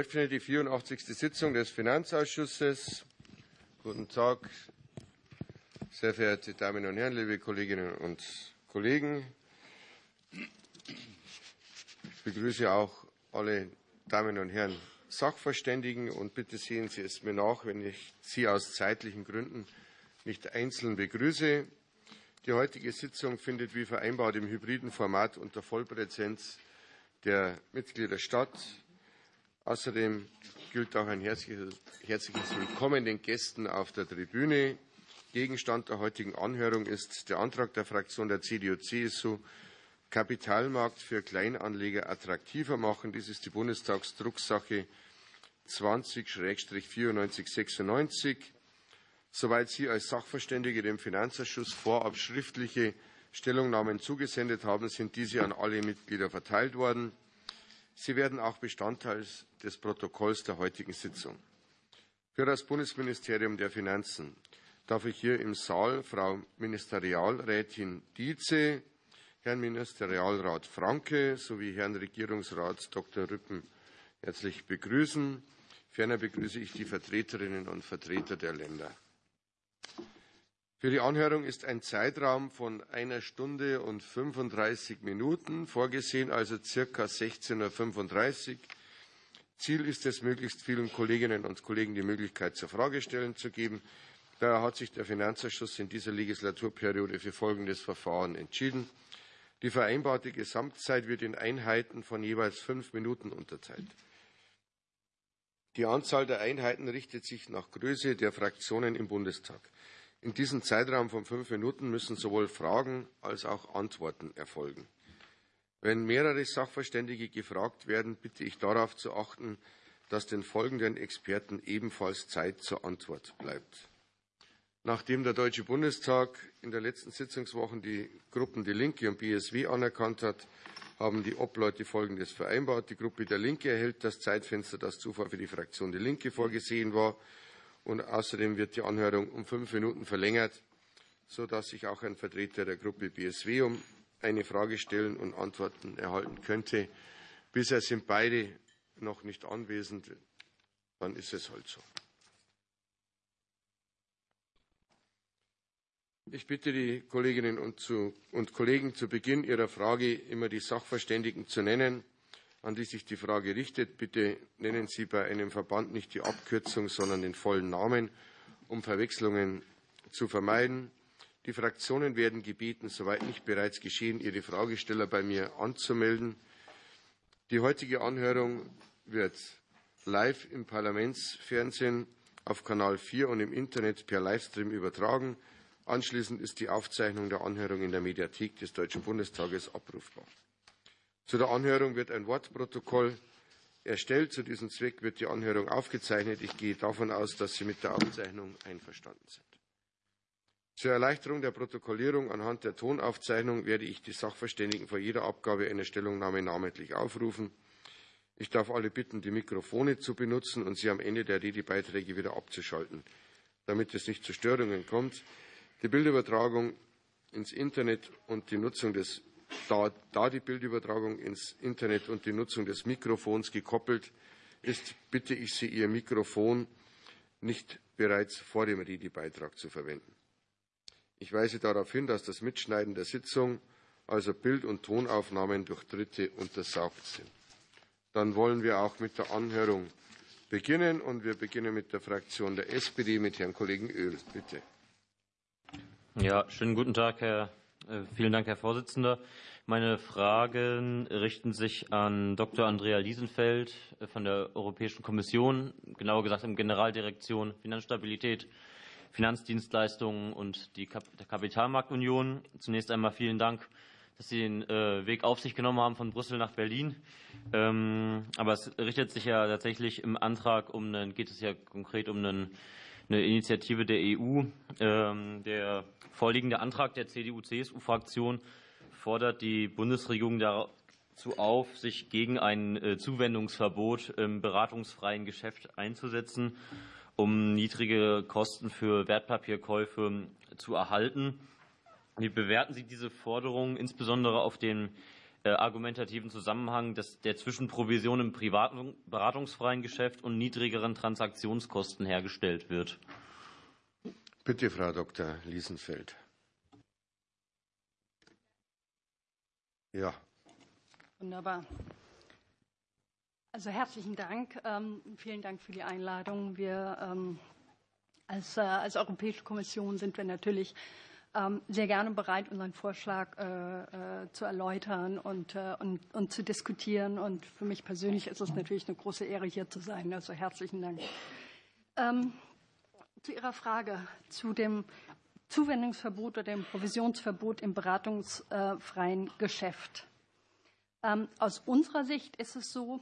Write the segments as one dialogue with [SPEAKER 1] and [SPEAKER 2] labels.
[SPEAKER 1] eröffne die 84. Sitzung des Finanzausschusses. Guten Tag, sehr verehrte Damen und Herren, liebe Kolleginnen und Kollegen. Ich begrüße auch alle Damen und Herren Sachverständigen und bitte sehen Sie es mir nach, wenn ich Sie aus zeitlichen Gründen nicht einzeln begrüße. Die heutige Sitzung findet wie vereinbart im hybriden Format unter Vollpräsenz der Mitglieder statt. Außerdem gilt auch ein herzliches Willkommen den Gästen auf der Tribüne. Gegenstand der heutigen Anhörung ist der Antrag der Fraktion der CDU-CSU, Kapitalmarkt für Kleinanleger attraktiver machen. Dies ist die Bundestagsdrucksache 20-9496. Soweit Sie als Sachverständige dem Finanzausschuss vorab schriftliche Stellungnahmen zugesendet haben, sind diese an alle Mitglieder verteilt worden. Sie werden auch Bestandteil des Protokolls der heutigen Sitzung. Für das Bundesministerium der Finanzen darf ich hier im Saal Frau Ministerialrätin Dietze, Herrn Ministerialrat Franke sowie Herrn Regierungsrat Dr. Rüppen herzlich begrüßen. Ferner begrüße ich die Vertreterinnen und Vertreter der Länder. Für die Anhörung ist ein Zeitraum von einer Stunde und 35 Minuten vorgesehen, also circa 16.35 Uhr. Ziel ist es, möglichst vielen Kolleginnen und Kollegen die Möglichkeit zur Fragestellen zu geben. Daher hat sich der Finanzausschuss in dieser Legislaturperiode für folgendes Verfahren entschieden. Die vereinbarte Gesamtzeit wird in Einheiten von jeweils fünf Minuten unterteilt. Die Anzahl der Einheiten richtet sich nach Größe der Fraktionen im Bundestag. In diesem Zeitraum von fünf Minuten müssen sowohl Fragen als auch Antworten erfolgen. Wenn mehrere Sachverständige gefragt werden, bitte ich darauf zu achten, dass den folgenden Experten ebenfalls Zeit zur Antwort bleibt. Nachdem der Deutsche Bundestag in der letzten Sitzungswoche die Gruppen Die Linke und BSW anerkannt hat, haben die Obleute Folgendes vereinbart. Die Gruppe Der Linke erhält das Zeitfenster, das zuvor für die Fraktion Die Linke vorgesehen war, und außerdem wird die Anhörung um fünf Minuten verlängert, sodass sich auch ein Vertreter der Gruppe BSW um eine Frage stellen und Antworten erhalten könnte. Bisher sind beide noch nicht anwesend. Dann ist es halt so. Ich bitte die Kolleginnen und Kollegen zu Beginn ihrer Frage immer die Sachverständigen zu nennen an die sich die Frage richtet. Bitte nennen Sie bei einem Verband nicht die Abkürzung, sondern den vollen Namen, um Verwechslungen zu vermeiden. Die Fraktionen werden gebeten, soweit nicht bereits geschehen, ihre Fragesteller bei mir anzumelden. Die heutige Anhörung wird live im Parlamentsfernsehen auf Kanal 4 und im Internet per Livestream übertragen. Anschließend ist die Aufzeichnung der Anhörung in der Mediathek des Deutschen Bundestages abrufbar. Zu der Anhörung wird ein Wortprotokoll erstellt. Zu diesem Zweck wird die Anhörung aufgezeichnet. Ich gehe davon aus, dass Sie mit der Aufzeichnung einverstanden sind. Zur Erleichterung der Protokollierung anhand der Tonaufzeichnung werde ich die Sachverständigen vor jeder Abgabe einer Stellungnahme namentlich aufrufen. Ich darf alle bitten, die Mikrofone zu benutzen und sie am Ende der Redebeiträge wieder abzuschalten, damit es nicht zu Störungen kommt. Die Bildübertragung ins Internet und die Nutzung des da, da die Bildübertragung ins Internet und die Nutzung des Mikrofons gekoppelt ist, bitte ich Sie, Ihr Mikrofon nicht bereits vor dem Redebeitrag zu verwenden. Ich weise darauf hin, dass das Mitschneiden der Sitzung, also Bild- und Tonaufnahmen durch Dritte, untersagt sind. Dann wollen wir auch mit der Anhörung beginnen und wir beginnen mit der Fraktion der SPD mit Herrn Kollegen Öl. Bitte.
[SPEAKER 2] Ja, schönen guten Tag, Herr äh, vielen Dank, Herr Vorsitzender. Meine Fragen richten sich an Dr. Andrea Liesenfeld äh, von der Europäischen Kommission, genauer gesagt im Generaldirektion Finanzstabilität, Finanzdienstleistungen und die Kapitalmarktunion. Zunächst einmal vielen Dank, dass Sie den äh, Weg auf sich genommen haben von Brüssel nach Berlin. Ähm, aber es richtet sich ja tatsächlich im Antrag um einen, geht es ja konkret um einen eine Initiative der EU. Ähm, der vorliegende Antrag der CDU-CSU-Fraktion fordert die Bundesregierung dazu auf, sich gegen ein äh, Zuwendungsverbot im beratungsfreien Geschäft einzusetzen, um niedrige Kosten für Wertpapierkäufe zu erhalten. Wie bewerten Sie diese Forderung insbesondere auf den äh, argumentativen Zusammenhang dass der zwischen Provision im privaten beratungsfreien Geschäft und niedrigeren Transaktionskosten hergestellt wird.
[SPEAKER 1] Bitte, Frau Dr. Liesenfeld.
[SPEAKER 3] Ja. Wunderbar. Also herzlichen Dank. Ähm, vielen Dank für die Einladung. Wir ähm, als, äh, als Europäische Kommission sind wir natürlich ähm, sehr gerne bereit, unseren Vorschlag äh, äh, zu erläutern und, und, und, zu diskutieren. Und für mich persönlich ist es natürlich eine große Ehre, hier zu sein. Also herzlichen Dank. Zu Ihrer Frage zu dem Zuwendungsverbot oder dem Provisionsverbot im beratungsfreien Geschäft. Aus unserer Sicht ist es so,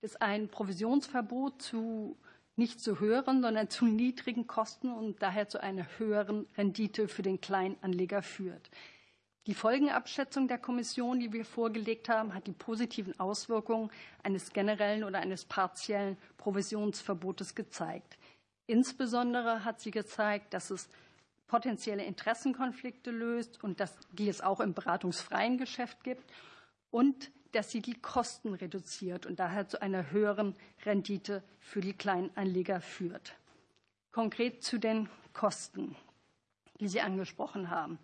[SPEAKER 3] dass ein Provisionsverbot zu nicht zu höheren, sondern zu niedrigen Kosten und daher zu einer höheren Rendite für den Kleinanleger führt. Die Folgenabschätzung der Kommission, die wir vorgelegt haben, hat die positiven Auswirkungen eines generellen oder eines partiellen Provisionsverbotes gezeigt. Insbesondere hat sie gezeigt, dass es potenzielle Interessenkonflikte löst und dass, die es auch im beratungsfreien Geschäft gibt und dass sie die Kosten reduziert und daher zu einer höheren Rendite für die Kleinanleger führt. Konkret zu den Kosten, die Sie angesprochen haben.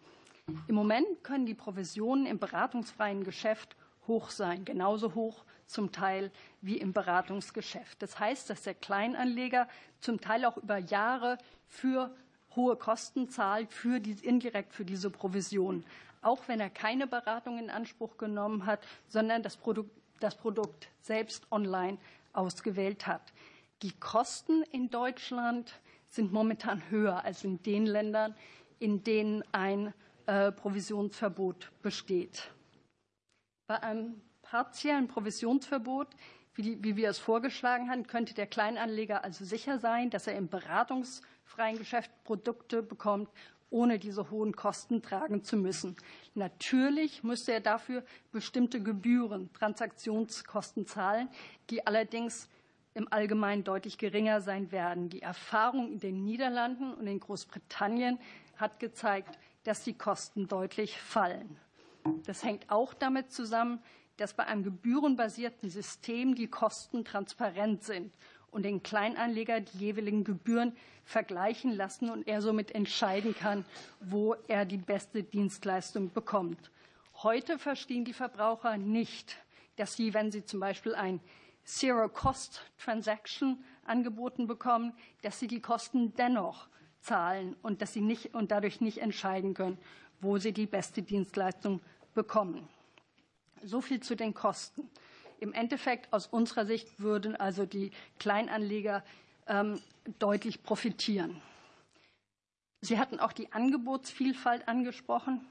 [SPEAKER 3] Im Moment können die Provisionen im beratungsfreien Geschäft hoch sein, genauso hoch zum Teil wie im Beratungsgeschäft. Das heißt, dass der Kleinanleger zum Teil auch über Jahre für hohe Kosten zahlt, für die, indirekt für diese Provision auch wenn er keine Beratung in Anspruch genommen hat, sondern das Produkt, das Produkt selbst online ausgewählt hat. Die Kosten in Deutschland sind momentan höher als in den Ländern, in denen ein äh, Provisionsverbot besteht. Bei einem partiellen Provisionsverbot, wie, wie wir es vorgeschlagen haben, könnte der Kleinanleger also sicher sein, dass er im beratungsfreien Geschäft Produkte bekommt, ohne diese hohen Kosten tragen zu müssen. Natürlich müsste er dafür bestimmte Gebühren, Transaktionskosten zahlen, die allerdings im Allgemeinen deutlich geringer sein werden. Die Erfahrung in den Niederlanden und in Großbritannien hat gezeigt, dass die Kosten deutlich fallen. Das hängt auch damit zusammen, dass bei einem gebührenbasierten System die Kosten transparent sind und den Kleinanleger die jeweiligen Gebühren vergleichen lassen und er somit entscheiden kann, wo er die beste Dienstleistung bekommt. Heute verstehen die Verbraucher nicht, dass sie, wenn sie zum Beispiel ein Zero-Cost-Transaction angeboten bekommen, dass sie die Kosten dennoch zahlen und dass sie nicht und dadurch nicht entscheiden können, wo sie die beste Dienstleistung bekommen. So viel zu den Kosten. Im Endeffekt aus unserer Sicht würden also die Kleinanleger ähm, deutlich profitieren. Sie hatten auch die Angebotsvielfalt angesprochen.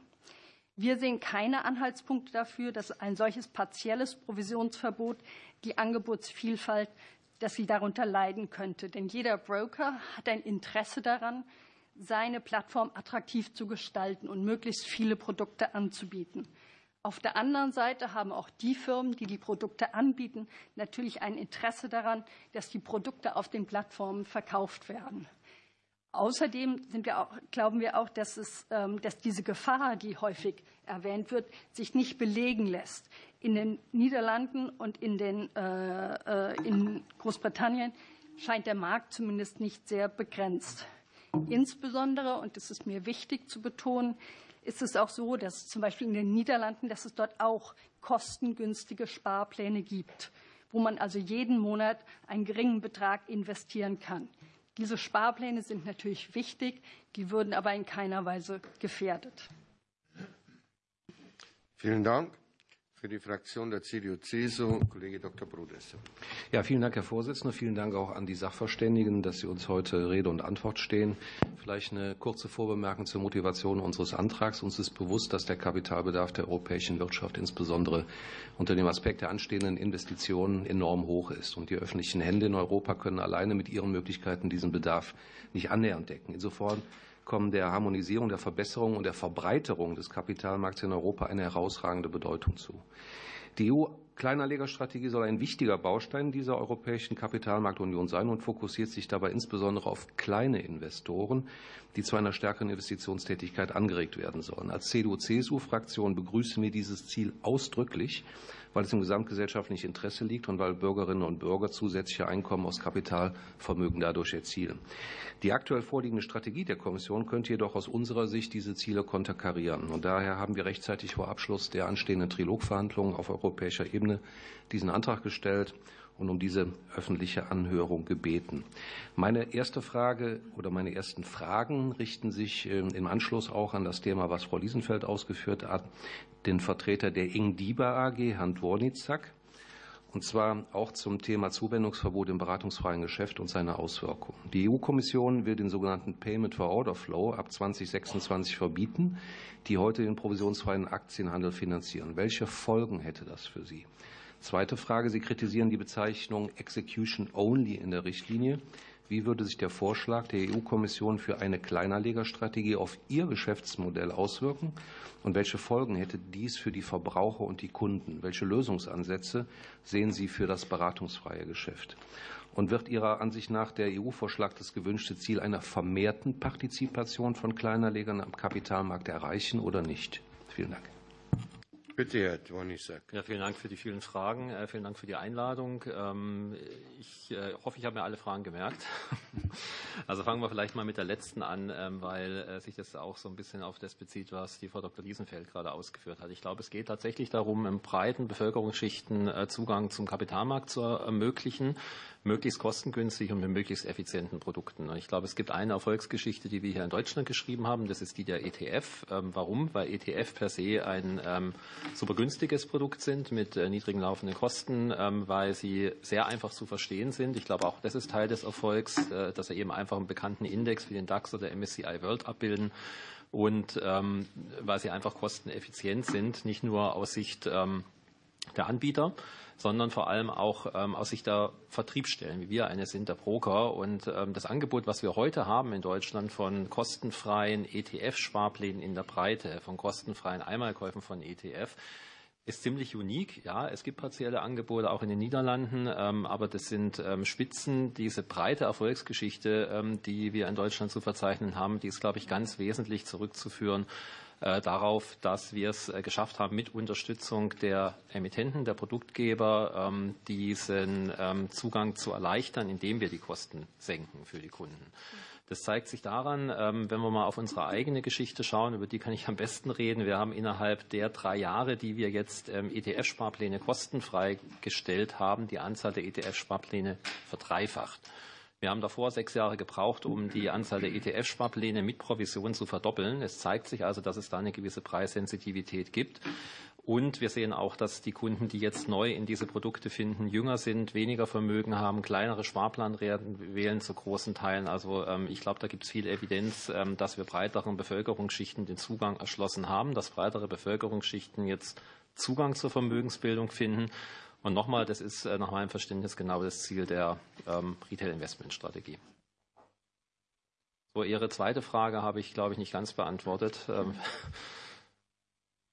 [SPEAKER 3] Wir sehen keine Anhaltspunkte dafür, dass ein solches partielles Provisionsverbot die Angebotsvielfalt, dass sie darunter leiden könnte. Denn jeder Broker hat ein Interesse daran, seine Plattform attraktiv zu gestalten und möglichst viele Produkte anzubieten. Auf der anderen Seite haben auch die Firmen, die die Produkte anbieten, natürlich ein Interesse daran, dass die Produkte auf den Plattformen verkauft werden. Außerdem wir auch, glauben wir auch, dass, es, ähm, dass diese Gefahr, die häufig erwähnt wird, sich nicht belegen lässt. In den Niederlanden und in, den, äh, äh, in Großbritannien scheint der Markt zumindest nicht sehr begrenzt. Insbesondere, und das ist mir wichtig zu betonen, ist es auch so, dass zum Beispiel in den Niederlanden, dass es dort auch kostengünstige Sparpläne gibt, wo man also jeden Monat einen geringen Betrag investieren kann. Diese Sparpläne sind natürlich wichtig, die würden aber in keiner Weise gefährdet.
[SPEAKER 1] Vielen Dank. Für die Fraktion der CDU-CSU, Kollege Dr. Brodesser.
[SPEAKER 4] Ja, vielen Dank, Herr Vorsitzender. Vielen Dank auch an die Sachverständigen, dass Sie uns heute Rede und Antwort stehen. Vielleicht eine kurze Vorbemerkung zur Motivation unseres Antrags. Uns ist bewusst, dass der Kapitalbedarf der europäischen Wirtschaft insbesondere unter dem Aspekt der anstehenden Investitionen enorm hoch ist. Und die öffentlichen Hände in Europa können alleine mit ihren Möglichkeiten diesen Bedarf nicht annähernd decken. Insofern kommen der Harmonisierung, der Verbesserung und der Verbreiterung des Kapitalmarkts in Europa eine herausragende Bedeutung zu. Die EU Kleinanlegerstrategie soll ein wichtiger Baustein dieser europäischen Kapitalmarktunion sein und fokussiert sich dabei insbesondere auf kleine Investoren, die zu einer stärkeren Investitionstätigkeit angeregt werden sollen. Als CDU-CSU-Fraktion begrüßen wir dieses Ziel ausdrücklich weil es im gesamtgesellschaftlichen Interesse liegt und weil Bürgerinnen und Bürger zusätzliche Einkommen aus Kapitalvermögen dadurch erzielen. Die aktuell vorliegende Strategie der Kommission könnte jedoch aus unserer Sicht diese Ziele konterkarieren. Und daher haben wir rechtzeitig vor Abschluss der anstehenden Trilogverhandlungen auf europäischer Ebene diesen Antrag gestellt und um diese öffentliche Anhörung gebeten. Meine erste Frage oder meine ersten Fragen richten sich ähm, im Anschluss auch an das Thema, was Frau Liesenfeld ausgeführt hat, den Vertreter der Ingdiba AG, Herrn Dwornitzak, und zwar auch zum Thema Zuwendungsverbot im beratungsfreien Geschäft und seine Auswirkungen. Die EU-Kommission will den sogenannten Payment for Order Flow ab 2026 verbieten, die heute den provisionsfreien Aktienhandel finanzieren. Welche Folgen hätte das für Sie? Zweite Frage. Sie kritisieren die Bezeichnung Execution Only in der Richtlinie. Wie würde sich der Vorschlag der EU-Kommission für eine Kleinanlegerstrategie auf Ihr Geschäftsmodell auswirken? Und welche Folgen hätte dies für die Verbraucher und die Kunden? Welche Lösungsansätze sehen Sie für das beratungsfreie Geschäft? Und wird Ihrer Ansicht nach der EU-Vorschlag das gewünschte Ziel einer vermehrten Partizipation von Kleinanlegern am Kapitalmarkt erreichen oder nicht? Vielen Dank.
[SPEAKER 1] Bitte, Herr Dwonisak.
[SPEAKER 5] Ja, vielen Dank für die vielen Fragen. Äh, vielen Dank für die Einladung. Ähm, ich äh, hoffe, ich habe mir alle Fragen gemerkt. Also fangen wir vielleicht mal mit der letzten an, ähm, weil äh, sich das auch so ein bisschen auf das bezieht, was die Frau Dr. Liesenfeld gerade ausgeführt hat. Ich glaube, es geht tatsächlich darum, in breiten Bevölkerungsschichten Zugang zum Kapitalmarkt zu ermöglichen möglichst kostengünstig und mit möglichst effizienten Produkten. Und ich glaube, es gibt eine Erfolgsgeschichte, die wir hier in Deutschland geschrieben haben. Das ist die der ETF. Ähm, warum? Weil ETF per se ein ähm, super günstiges Produkt sind mit äh, niedrigen laufenden Kosten, ähm, weil sie sehr einfach zu verstehen sind. Ich glaube, auch das ist Teil des Erfolgs, äh, dass sie eben einfach einen bekannten Index wie den DAX oder MSCI World abbilden und ähm, weil sie einfach kosteneffizient sind, nicht nur aus Sicht ähm, der Anbieter, sondern vor allem auch ähm, aus Sicht der Vertriebsstellen, wie wir eine sind, der Broker. Und ähm, das Angebot, was wir heute haben in Deutschland von kostenfreien ETF-Sparplänen in der Breite, von kostenfreien Einmalkäufen von ETF, ist ziemlich unique. Ja, es gibt partielle Angebote auch in den Niederlanden, ähm, aber das sind Spitzen. Diese breite Erfolgsgeschichte, die wir in Deutschland zu verzeichnen haben, die ist, glaube ich, ganz wesentlich zurückzuführen darauf, dass wir es äh, geschafft haben, mit Unterstützung der Emittenten, der Produktgeber, ähm, diesen ähm, Zugang zu erleichtern, indem wir die Kosten senken für die Kunden. Das zeigt sich daran, ähm, wenn wir mal auf unsere eigene Geschichte schauen, über die kann ich am besten reden. Wir haben innerhalb der drei Jahre, die wir jetzt ETF-Sparpläne kostenfrei gestellt haben, die Anzahl der ETF-Sparpläne verdreifacht. Wir haben davor sechs Jahre gebraucht, um die Anzahl der ETF-Sparpläne mit Provision zu verdoppeln. Es zeigt sich also, dass es da eine gewisse Preissensitivität gibt. Und wir sehen auch, dass die Kunden, die jetzt neu in diese Produkte finden, jünger sind, weniger Vermögen haben, kleinere Sparplanräten wählen zu großen Teilen. Also ähm, ich glaube, da gibt es viel Evidenz, ähm, dass wir breiteren Bevölkerungsschichten den Zugang erschlossen haben, dass breitere Bevölkerungsschichten jetzt Zugang zur Vermögensbildung finden. Und nochmal, das ist äh, nach meinem Verständnis genau das Ziel der ähm, Retail-Investment-Strategie. So, Ihre zweite Frage habe ich, glaube ich, nicht ganz beantwortet. Ähm,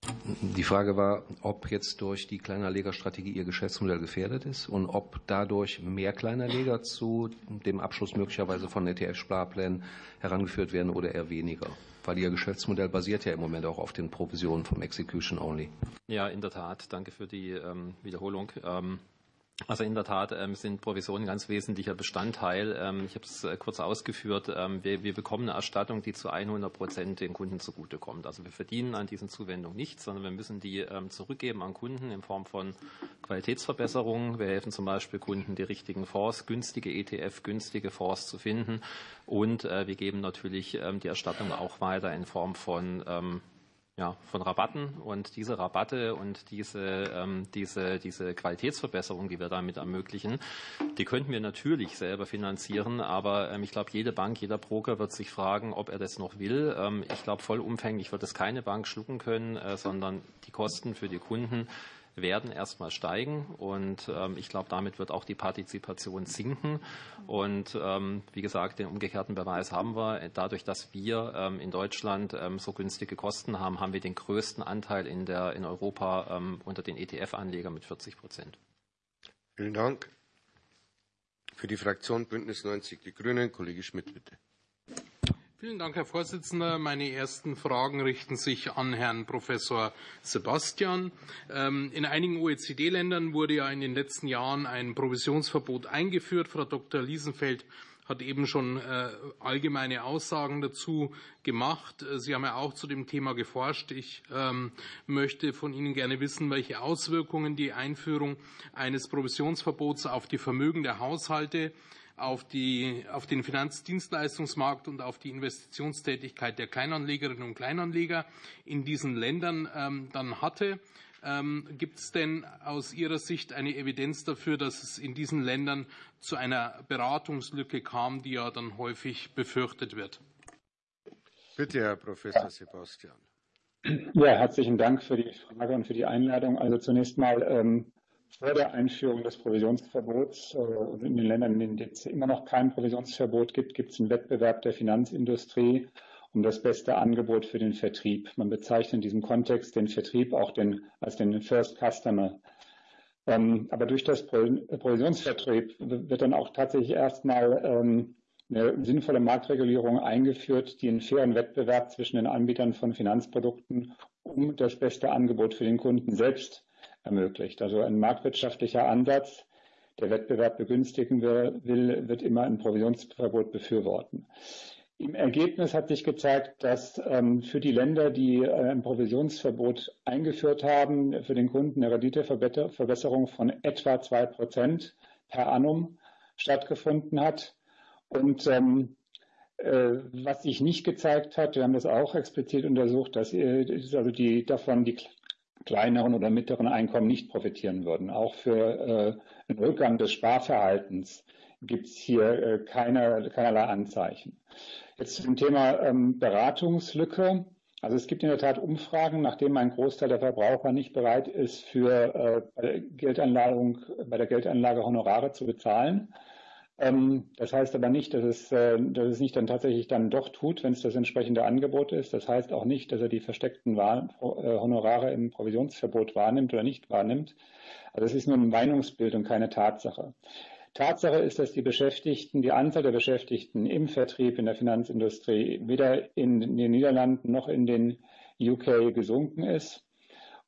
[SPEAKER 4] die Frage war, ob jetzt durch die Kleinerlegerstrategie Ihr Geschäftsmodell gefährdet ist und ob dadurch mehr Kleinerleger zu dem Abschluss möglicherweise von ETF-Sparplänen herangeführt werden oder eher weniger. Weil Ihr Geschäftsmodell basiert ja im Moment auch auf den Provisionen vom Execution Only.
[SPEAKER 5] Ja, in der Tat. Danke für die ähm, Wiederholung. Ähm, also in der Tat ähm, sind Provisionen ganz wesentlicher Bestandteil. Ähm, ich habe es äh, kurz ausgeführt. Ähm, wir, wir, bekommen eine Erstattung, die zu 100 Prozent den Kunden zugutekommt. Also wir verdienen an diesen Zuwendungen nichts, sondern wir müssen die ähm, zurückgeben an Kunden in Form von Qualitätsverbesserungen. Wir helfen zum Beispiel Kunden, die richtigen Fonds, günstige ETF, günstige Fonds zu finden. Und äh, wir geben natürlich ähm, die Erstattung auch weiter in Form von ähm, ja, von Rabatten und diese Rabatte und diese, ähm, diese, diese Qualitätsverbesserung, die wir damit ermöglichen, die könnten wir natürlich selber finanzieren, aber ähm, ich glaube, jede Bank, jeder Broker wird sich fragen, ob er das noch will. Ähm, ich glaube, vollumfänglich wird es keine Bank schlucken können, äh, sondern die Kosten für die Kunden werden erstmal steigen. Und ähm, ich glaube, damit wird auch die Partizipation sinken. Und ähm, wie gesagt, den umgekehrten Beweis haben wir. Dadurch, dass wir ähm, in Deutschland ähm, so günstige Kosten haben, haben wir den größten Anteil in, der, in Europa ähm, unter den ETF-Anlegern mit 40 Prozent.
[SPEAKER 1] Vielen Dank. Für die Fraktion Bündnis 90 Die Grünen, Kollege Schmidt, bitte.
[SPEAKER 6] Vielen Dank, Herr Vorsitzender. Meine ersten Fragen richten sich an Herrn Professor Sebastian. Ähm, in einigen OECD-Ländern wurde ja in den letzten Jahren ein Provisionsverbot eingeführt. Frau Dr. Liesenfeld hat eben schon äh, allgemeine Aussagen dazu gemacht. Äh, Sie haben ja auch zu dem Thema geforscht. Ich ähm, möchte von Ihnen gerne wissen, welche Auswirkungen die Einführung eines Provisionsverbots auf die Vermögen der Haushalte auf, die, auf den Finanzdienstleistungsmarkt und auf die Investitionstätigkeit der Kleinanlegerinnen und Kleinanleger in diesen Ländern ähm, dann hatte. Ähm, gibt es denn aus Ihrer Sicht eine Evidenz dafür, dass es in diesen Ländern zu einer Beratungslücke kam, die ja dann häufig befürchtet wird?
[SPEAKER 1] Bitte, Herr Professor Sebastian.
[SPEAKER 7] Ja, herzlichen Dank für die Frage und für die Einladung. Also zunächst mal ähm, vor der Einführung des Provisionsverbots äh, in den Ländern, in denen es immer noch kein Provisionsverbot gibt, gibt es einen Wettbewerb der Finanzindustrie um das beste Angebot für den Vertrieb. Man bezeichnet in diesem Kontext den Vertrieb auch den, als den First Customer. Ähm, aber durch das Provisionsvertrieb wird dann auch tatsächlich erstmal ähm, eine sinnvolle Marktregulierung eingeführt, die einen fairen Wettbewerb zwischen den Anbietern von Finanzprodukten um das beste Angebot für den Kunden selbst ermöglicht. Also ein marktwirtschaftlicher Ansatz, der Wettbewerb begünstigen will, wird immer ein Provisionsverbot befürworten. Im Ergebnis hat sich gezeigt, dass ähm, für die Länder, die äh, ein Provisionsverbot eingeführt haben, für den Kunden eine Renditeverbesserung von etwa zwei Prozent per annum stattgefunden hat. Und ähm, äh, was sich nicht gezeigt hat, wir haben das auch explizit untersucht, dass äh, also die davon die kleineren oder mittleren Einkommen nicht profitieren würden. Auch für äh, einen Rückgang des Sparverhaltens gibt es hier äh, keine, keinerlei Anzeichen. Jetzt zum Thema ähm, Beratungslücke. Also es gibt in der Tat Umfragen, nachdem ein Großteil der Verbraucher nicht bereit ist, für äh, Geldanlagung, bei der Geldanlage Honorare zu bezahlen. Ähm, das heißt aber nicht, dass es, äh, dass es nicht dann tatsächlich dann doch tut, wenn es das entsprechende Angebot ist. Das heißt auch nicht, dass er die versteckten Wahl, äh, Honorare im Provisionsverbot wahrnimmt oder nicht wahrnimmt. Also es ist nur eine Meinungsbildung, keine Tatsache. Tatsache ist, dass die Beschäftigten, die Anzahl der Beschäftigten im Vertrieb in der Finanzindustrie weder in den Niederlanden noch in den UK gesunken ist.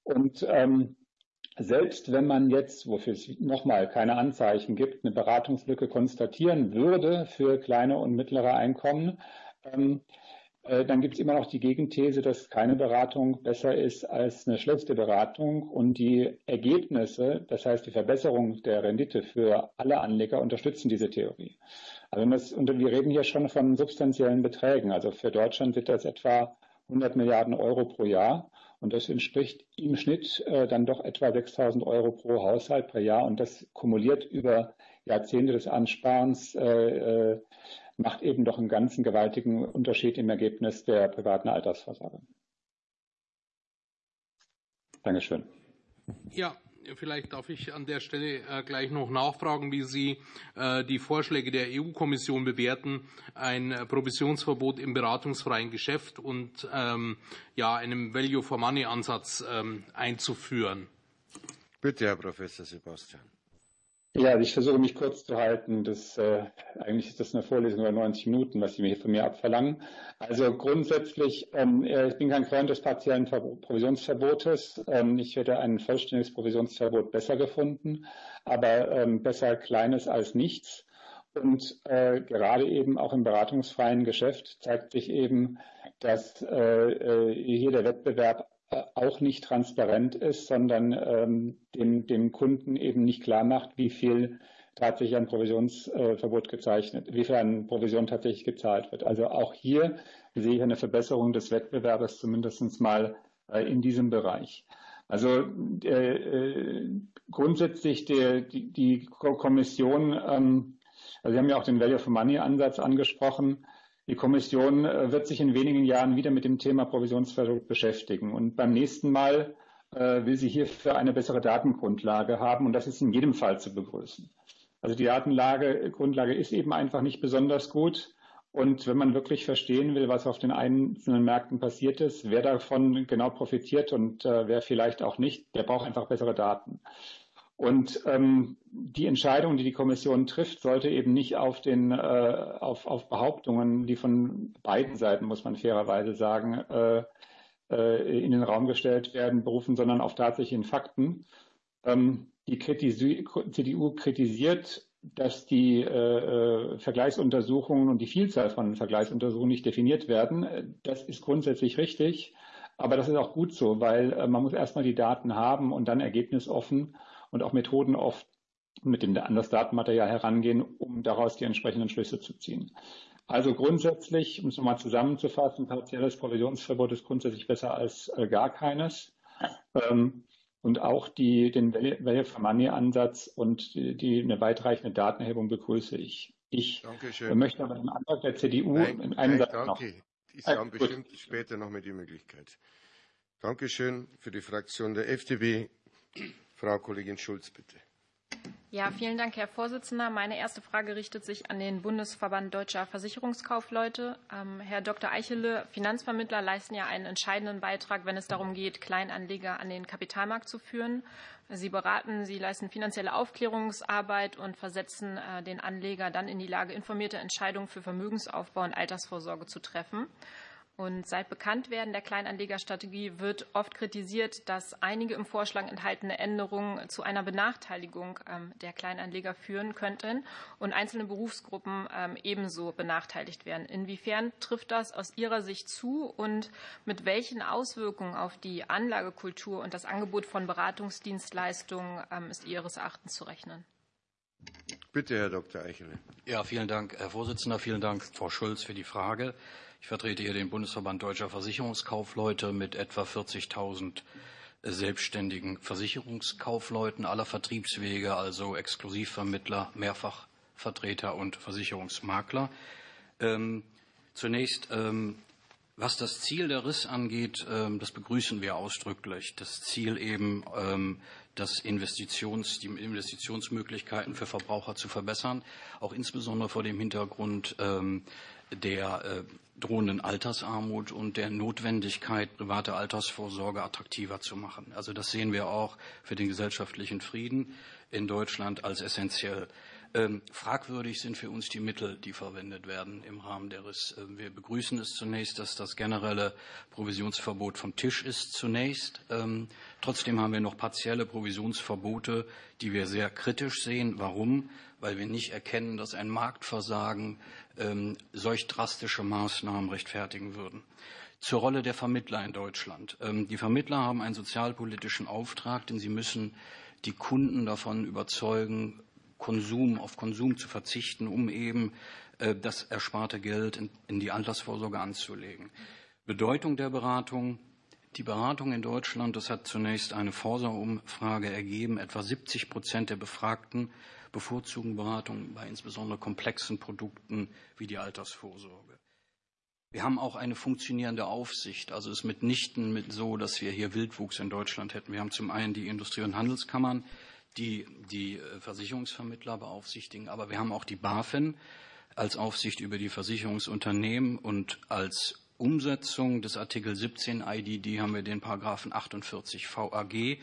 [SPEAKER 7] Und ähm, selbst wenn man jetzt, wofür es nochmal keine Anzeichen gibt, eine Beratungslücke konstatieren würde für kleine und mittlere Einkommen, ähm, äh, dann gibt es immer noch die Gegenthese, dass keine Beratung besser ist als eine schlechte Beratung und die Ergebnisse, das heißt die Verbesserung der Rendite für alle Anleger unterstützen diese Theorie. Also das, und wir reden hier schon von substanziellen Beträgen. Also für Deutschland wird das etwa 100 Milliarden Euro pro Jahr und das entspricht im Schnitt äh, dann doch etwa 6.000 Euro pro Haushalt per Jahr und das kumuliert über Jahrzehnte des Ansparens äh, äh macht eben doch einen ganzen gewaltigen Unterschied im Ergebnis der privaten Altersvorsorge. Dankeschön.
[SPEAKER 6] Ja, vielleicht darf ich an der Stelle äh, gleich noch nachfragen, wie Sie äh, die Vorschläge der EU-Kommission bewerten, ein Provisionsverbot im beratungsfreien Geschäft und ähm, ja, einem Value-for-Money-Ansatz ähm, einzuführen.
[SPEAKER 1] Bitte, Herr Professor Sebastian.
[SPEAKER 7] Ja, also ich versuche mich kurz zu halten. Das, äh, eigentlich ist das eine Vorlesung über 90 Minuten, was Sie mir von mir abverlangen. Also grundsätzlich, ähm, äh, ich bin kein Freund des partiellen Provisionsverbotes. Ähm, ich hätte ein vollständiges Provisionsverbot besser gefunden, aber ähm, besser kleines als nichts. Und äh, gerade eben auch im beratungsfreien Geschäft zeigt sich eben, dass äh, äh hier der Wettbewerb auch nicht transparent ist, sondern ähm, dem, dem Kunden eben nicht klar macht, wie viel tatsächlich ein Provisionsverbot gezeichnet, wie viel an Provision tatsächlich gezahlt wird. Also auch hier sehe ich eine Verbesserung des Wettbewerbs zumindest mal äh, in diesem Bereich. Also äh, äh grundsätzlich die, die, die Kommission, ähm, also Sie haben ja auch den Value for Money Ansatz angesprochen. Die Kommission äh, wird sich in wenigen Jahren wieder mit dem Thema Provisionsverbot beschäftigen. Und beim nächsten Mal will sie hierfür eine bessere Datengrundlage haben und das ist in jedem Fall zu begrüßen. Also die Datengrundlage ist eben einfach nicht besonders gut. Und wenn man wirklich verstehen will, was auf den einzelnen Märkten passiert ist, wer davon genau profitiert und äh, wer vielleicht auch nicht, der braucht einfach bessere Daten. Und ähm, die Entscheidung, die die Kommission trifft, sollte eben nicht auf, den, äh, auf, auf Behauptungen, die von beiden Seiten, muss man fairerweise sagen, äh, äh, in den Raum gestellt werden, berufen, sondern auf tatsächlichen Fakten. Ähm, die CDU kritisiert dass die äh, äh, Vergleichsuntersuchungen und die Vielzahl von Vergleichsuntersuchungen nicht definiert werden. Das ist grundsätzlich richtig, aber das ist auch gut so, weil äh, man muss erstmal die Daten haben und dann ergebnisoffen und auch methodenoffen mit dem an das Datenmaterial herangehen, um daraus die entsprechenden Schlüsse zu ziehen. Also grundsätzlich, um es nochmal zusammenzufassen, partielles Provisionsverbot ist grundsätzlich besser als äh, gar keines. Ähm, und auch die, den Value for Money Ansatz und die, die, eine weitreichende Datenerhebung begrüße ich. Ich Dankeschön. möchte aber den Antrag der CDU nein, in einem nein, Satz danke. noch.
[SPEAKER 1] Sie haben äh, bestimmt später noch mal die Möglichkeit. Dankeschön für die Fraktion der FDP. Frau Kollegin Schulz, bitte.
[SPEAKER 8] Ja, vielen Dank, Herr Vorsitzender. Meine erste Frage richtet sich an den Bundesverband Deutscher Versicherungskaufleute. Ähm, Herr Dr. Eichele, Finanzvermittler leisten ja einen entscheidenden Beitrag, wenn es darum geht, Kleinanleger an den Kapitalmarkt zu führen. Sie beraten, sie leisten finanzielle Aufklärungsarbeit und versetzen äh, den Anleger dann in die Lage, informierte Entscheidungen für Vermögensaufbau und Altersvorsorge zu treffen. Und seit Bekanntwerden der Kleinanlegerstrategie wird oft kritisiert, dass einige im Vorschlag enthaltene Änderungen zu einer Benachteiligung ähm, der Kleinanleger führen könnten und einzelne Berufsgruppen ähm, ebenso benachteiligt werden. Inwiefern trifft das aus Ihrer Sicht zu und mit welchen Auswirkungen auf die Anlagekultur und das Angebot von Beratungsdienstleistungen ähm, ist Ihres Erachtens zu rechnen?
[SPEAKER 1] Bitte, Herr Dr. Eichele.
[SPEAKER 9] Ja, vielen Dank, Herr Vorsitzender. Vielen Dank, Frau Schulz, für die Frage. Ich vertrete hier den Bundesverband Deutscher Versicherungskaufleute mit etwa 40.000 selbstständigen Versicherungskaufleuten aller Vertriebswege, also Exklusivvermittler, Mehrfachvertreter und Versicherungsmakler. Ähm, zunächst, ähm, was das Ziel der RIS angeht, ähm, das begrüßen wir ausdrücklich. Das Ziel eben, ähm, das Investitions, die Investitionsmöglichkeiten für Verbraucher zu verbessern, auch insbesondere vor dem Hintergrund ähm, der äh, drohenden Altersarmut und der Notwendigkeit, private Altersvorsorge attraktiver zu machen. Also das sehen wir auch für den gesellschaftlichen Frieden in Deutschland als essentiell. Ähm, fragwürdig sind für uns die Mittel, die verwendet werden im Rahmen der RIS. Ähm, wir begrüßen es zunächst, dass das generelle Provisionsverbot vom Tisch ist zunächst. Ähm, trotzdem haben wir noch partielle Provisionsverbote, die wir sehr kritisch sehen. Warum? Weil wir nicht erkennen, dass ein Marktversagen ähm, solch drastische Maßnahmen rechtfertigen würden. Zur Rolle der Vermittler in Deutschland. Ähm, die Vermittler haben einen sozialpolitischen Auftrag, denn sie müssen die Kunden davon überzeugen, Konsum, auf Konsum zu verzichten, um eben äh, das ersparte Geld in, in die Altersvorsorge anzulegen. Bedeutung der Beratung. Die Beratung in Deutschland, das hat zunächst eine Forsa-Umfrage ergeben, etwa 70 Prozent der Befragten bevorzugen Beratung bei insbesondere komplexen Produkten wie die Altersvorsorge. Wir haben auch eine funktionierende Aufsicht. Also es ist mitnichten mit so, dass wir hier Wildwuchs in Deutschland hätten. Wir haben zum einen die Industrie- und Handelskammern, die die äh, Versicherungsvermittler beaufsichtigen, aber wir haben auch die BaFin als Aufsicht über die Versicherungsunternehmen und als Umsetzung des Artikel 17 IDD haben wir den Paragraphen 48 VAG,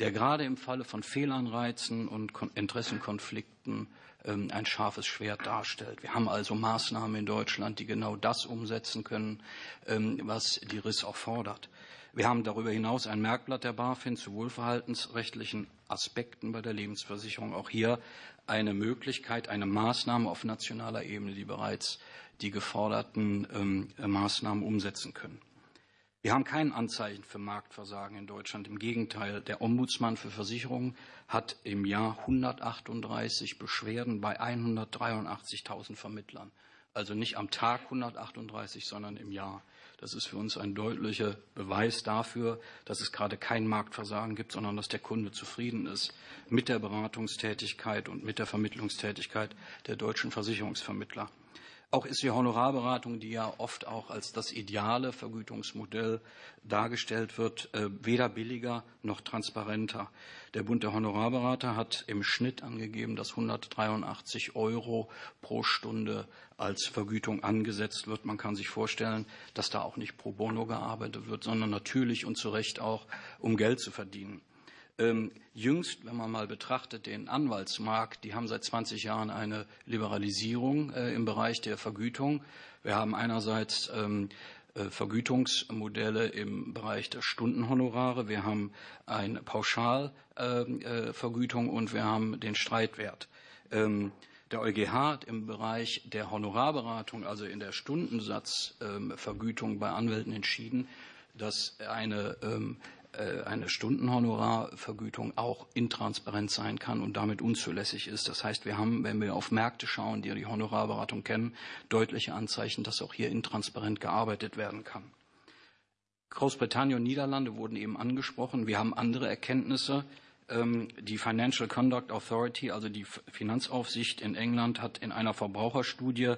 [SPEAKER 9] der gerade im Falle von Fehlanreizen und Interessenkonflikten ähm, ein scharfes Schwert darstellt. Wir haben also Maßnahmen in Deutschland, die genau das umsetzen können, ähm, was die RIS auch fordert. Wir haben darüber hinaus ein Merkblatt der BaFin zu wohlverhaltensrechtlichen Aspekten bei der Lebensversicherung. Auch hier eine Möglichkeit, eine Maßnahme auf nationaler Ebene, die bereits die geforderten ähm, Maßnahmen umsetzen können. Wir haben kein Anzeichen für Marktversagen in Deutschland. Im Gegenteil, der Ombudsmann für Versicherungen hat im Jahr 138 Beschwerden bei 183.000 Vermittlern. Also nicht am Tag 138, sondern im Jahr. Das ist für uns ein deutlicher Beweis dafür, dass es gerade kein Marktversagen gibt, sondern dass der Kunde zufrieden ist mit der Beratungstätigkeit und mit der Vermittlungstätigkeit der deutschen Versicherungsvermittler. Auch ist die Honorarberatung, die ja oft auch als das ideale Vergütungsmodell dargestellt wird, äh, weder billiger noch transparenter. Der Bund der Honorarberater hat im Schnitt angegeben, dass 183 Euro pro Stunde als Vergütung angesetzt wird. Man kann sich vorstellen, dass da auch nicht pro bono gearbeitet wird, sondern natürlich und zu Recht auch, um Geld zu verdienen. Ähm, jüngst, wenn man mal betrachtet, den Anwaltsmarkt, die haben seit 20 Jahren eine Liberalisierung äh, im Bereich der Vergütung. Wir haben einerseits ähm, äh, Vergütungsmodelle im Bereich der Stundenhonorare, wir haben eine Pauschalvergütung ähm, äh, und wir haben den Streitwert. Ähm, der EuGH hat im Bereich der Honorarberatung, also in der Stundensatzvergütung ähm, bei Anwälten entschieden, dass eine ähm, äh, eine Stundenhonorarvergütung auch intransparent sein kann und damit unzulässig ist. Das heißt, wir haben, wenn wir auf Märkte schauen, die die Honorarberatung kennen, deutliche Anzeichen, dass auch hier intransparent gearbeitet werden kann. Großbritannien und Niederlande wurden eben angesprochen. Wir haben andere Erkenntnisse. Ähm, die Financial Conduct Authority, also die Finanzaufsicht in England, hat in einer Verbraucherstudie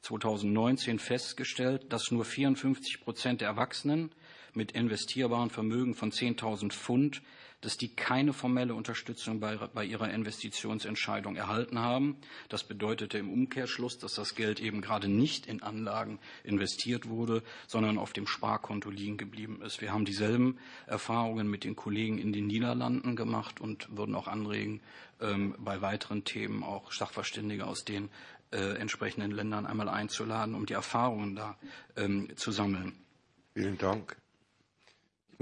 [SPEAKER 9] 2019 festgestellt, dass nur 54 Prozent der Erwachsenen mit investierbaren Vermögen von 10.000 Pfund, dass die keine formelle Unterstützung bei, bei, ihrer Investitionsentscheidung erhalten haben. Das bedeutete im Umkehrschluss, dass das Geld eben gerade nicht in Anlagen investiert wurde, sondern auf dem Sparkonto liegen geblieben ist. Wir haben dieselben Erfahrungen mit den Kollegen in den Niederlanden gemacht und würden auch anregen, ähm, bei weiteren Themen auch Sachverständige aus den äh, entsprechenden Ländern einmal einzuladen, um die Erfahrungen da ähm, zu sammeln.
[SPEAKER 1] Vielen Dank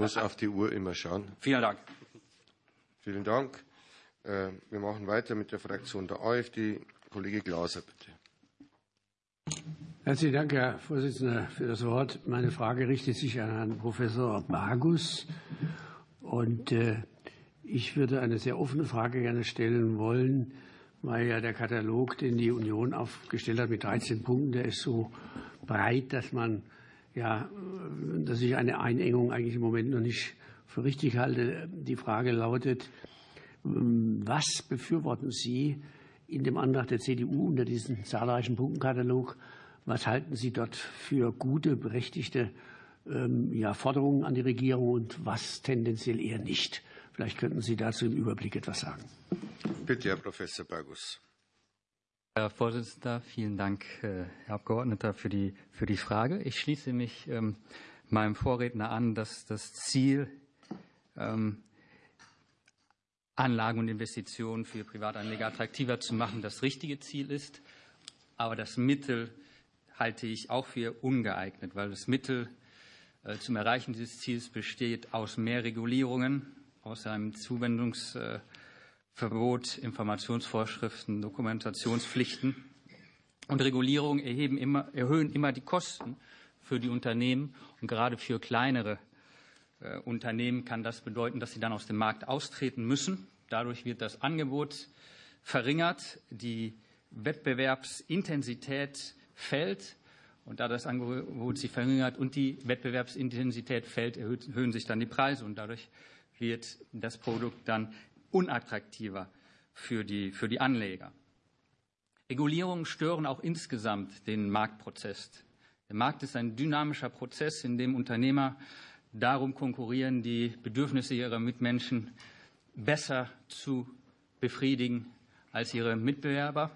[SPEAKER 1] muss auf die Uhr immer schauen.
[SPEAKER 9] Vielen Dank.
[SPEAKER 1] Vielen Dank. Äh, wir machen weiter mit der Fraktion der AfD. Kollege Glaser, bitte.
[SPEAKER 10] Herzlichen Dank, Herr Vorsitzender, für das Wort. Meine Frage richtet sich an Herrn Professor Bagus. Und äh, ich würde eine sehr offene Frage gerne stellen wollen, weil ja der Katalog, den die Union aufgestellt hat mit 13 Punkten, der ist so breit, dass man ja, dass ich eine Einengung eigentlich im Moment noch nicht für richtig halte. Die Frage lautet, was befürworten Sie in dem Antrag der CDU unter diesem zahlreichen Punktenkatalog? Was halten Sie dort für gute, berechtigte ähm, ja, Forderungen an die Regierung und was tendenziell eher nicht? Vielleicht könnten Sie dazu im Überblick etwas sagen.
[SPEAKER 1] Bitte, Herr Professor Bagus.
[SPEAKER 11] Herr Vorsitzender, vielen Dank, äh, Herr Abgeordneter, für die, für die Frage. Ich schließe mich ähm, meinem Vorredner an, dass das Ziel, ähm, Anlagen und Investitionen für Privatanleger attraktiver zu machen, das richtige Ziel ist. Aber das Mittel halte ich auch für ungeeignet, weil das Mittel äh, zum Erreichen dieses Ziels besteht aus mehr Regulierungen, aus einem Zuwendungs- äh, Verbot, Informationsvorschriften, Dokumentationspflichten und Regulierungen erheben immer, erhöhen immer die Kosten für die Unternehmen. Und gerade für kleinere äh, Unternehmen kann das bedeuten, dass sie dann aus dem Markt austreten müssen. Dadurch wird das Angebot verringert, die Wettbewerbsintensität fällt. Und da das Angebot sich verringert und die Wettbewerbsintensität fällt, erhöhen sich dann die Preise. Und dadurch wird das Produkt dann unattraktiver für die, für die Anleger. Regulierungen stören auch insgesamt den Marktprozess. Der Markt ist ein dynamischer Prozess, in dem Unternehmer darum konkurrieren, die Bedürfnisse ihrer Mitmenschen besser zu befriedigen als ihre Mitbewerber.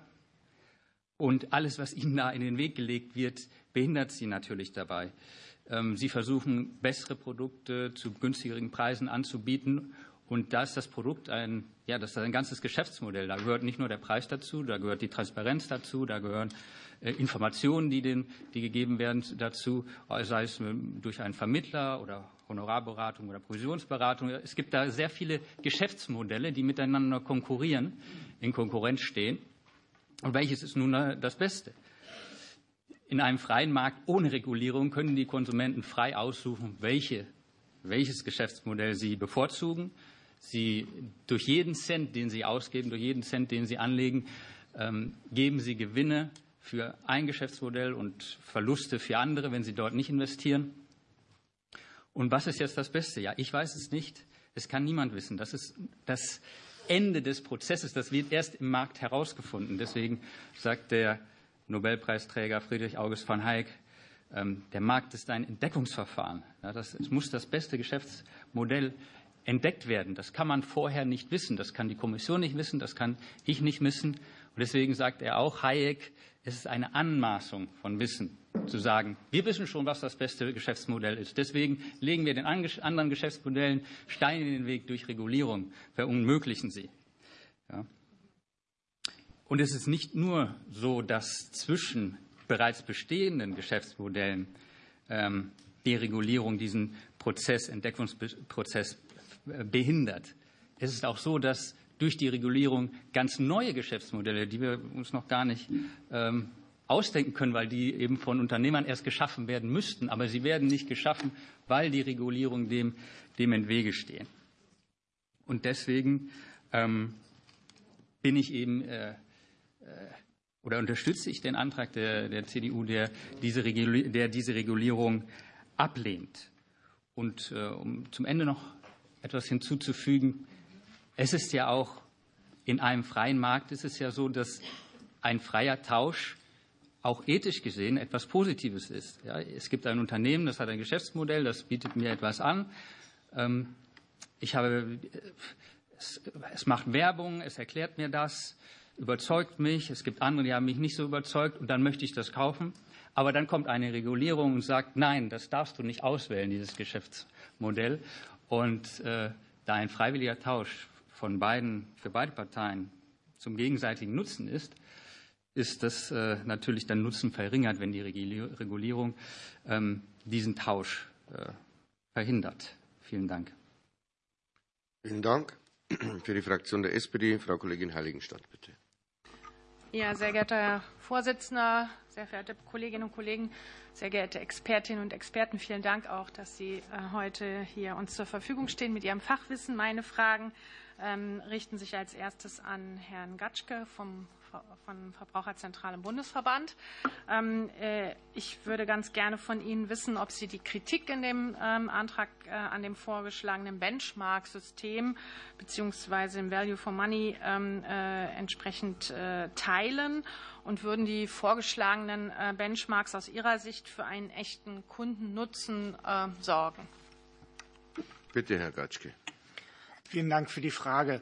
[SPEAKER 11] Und alles, was ihnen da in den Weg gelegt wird, behindert sie natürlich dabei. Ähm, sie versuchen, bessere Produkte zu günstigeren Preisen anzubieten und da ist das Produkt ein, ja, das ist ein ganzes Geschäftsmodell. Da gehört nicht nur der Preis dazu, da gehört die Transparenz dazu, da gehören äh, Informationen, die, den, die gegeben werden dazu, sei es ähm, durch einen Vermittler oder Honorarberatung oder Provisionsberatung. Es gibt da sehr viele Geschäftsmodelle, die miteinander konkurrieren, in Konkurrenz stehen. Und welches ist nun das Beste? In einem freien Markt ohne Regulierung können die Konsumenten frei aussuchen, welche, welches Geschäftsmodell sie bevorzugen Sie, durch jeden Cent, den Sie ausgeben, durch jeden Cent, den Sie anlegen, ähm, geben Sie Gewinne für ein Geschäftsmodell und Verluste für andere, wenn Sie dort nicht investieren. Und was ist jetzt das Beste? Ja, ich weiß es nicht. Es kann niemand wissen. Das ist das Ende des Prozesses. Das wird erst im Markt herausgefunden. Deswegen sagt der Nobelpreisträger Friedrich August von Hayek, ähm, der Markt ist ein Entdeckungsverfahren. Das, es muss das beste Geschäftsmodell entdeckt werden. Das kann man vorher nicht wissen. Das kann die Kommission nicht wissen. Das kann ich nicht wissen. Und deswegen sagt er auch, Hayek, es ist eine Anmaßung von Wissen zu sagen, wir wissen schon, was das beste Geschäftsmodell ist. Deswegen legen wir den anderen Geschäftsmodellen Steine in den Weg durch Regulierung, verunmöglichen sie. Ja. Und es ist nicht nur so, dass zwischen bereits bestehenden Geschäftsmodellen ähm, Deregulierung diesen Prozess, Entdeckungsprozess behindert. Es ist auch so, dass durch die Regulierung ganz neue Geschäftsmodelle, die wir uns noch gar nicht ähm, ausdenken können, weil die eben von Unternehmern erst geschaffen werden müssten. Aber sie werden nicht geschaffen, weil die Regulierung dem, dem im Wege stehen. Und deswegen ähm, bin ich eben äh, äh, oder unterstütze ich den Antrag der, der CDU, der diese, der diese Regulierung ablehnt. Und äh, um zum Ende noch etwas hinzuzufügen, es ist ja auch in einem freien Markt ist es ja so, dass ein freier Tausch auch ethisch gesehen etwas Positives ist. Ja, es gibt ein Unternehmen, das hat ein Geschäftsmodell, das bietet mir etwas an. Ähm, ich habe, es, es macht Werbung, es erklärt mir das, überzeugt mich. Es gibt andere, die haben mich nicht so überzeugt und dann möchte ich das kaufen. Aber dann kommt eine Regulierung und sagt, nein, das darfst du nicht auswählen, dieses Geschäftsmodell. Und äh, da ein freiwilliger Tausch von beiden, für beide Parteien zum gegenseitigen Nutzen ist, ist das äh, natürlich dann Nutzen verringert, wenn die Regulierung ähm, diesen Tausch äh, verhindert. Vielen Dank.
[SPEAKER 1] Vielen Dank. Für die Fraktion der SPD, Frau Kollegin Heiligenstadt, bitte.
[SPEAKER 12] Ja, sehr geehrter Herr Vorsitzender, sehr verehrte Kolleginnen und Kollegen, sehr geehrte Expertinnen und Experten, vielen Dank auch, dass Sie äh, heute hier uns zur Verfügung stehen mit Ihrem Fachwissen. Meine Fragen ähm, richten sich als erstes an Herrn Gatschke vom von Verbraucherzentrale im Bundesverband. Ähm, äh, ich würde ganz gerne von Ihnen wissen, ob Sie die Kritik in dem ähm, Antrag äh, an dem vorgeschlagenen Benchmark-System bzw. im Value for Money ähm, äh, entsprechend teilen und würden die vorgeschlagenen Benchmarks aus Ihrer Sicht für einen echten Kundennutzen sorgen?
[SPEAKER 1] Bitte, Herr Gatschke.
[SPEAKER 13] Vielen Dank für die Frage.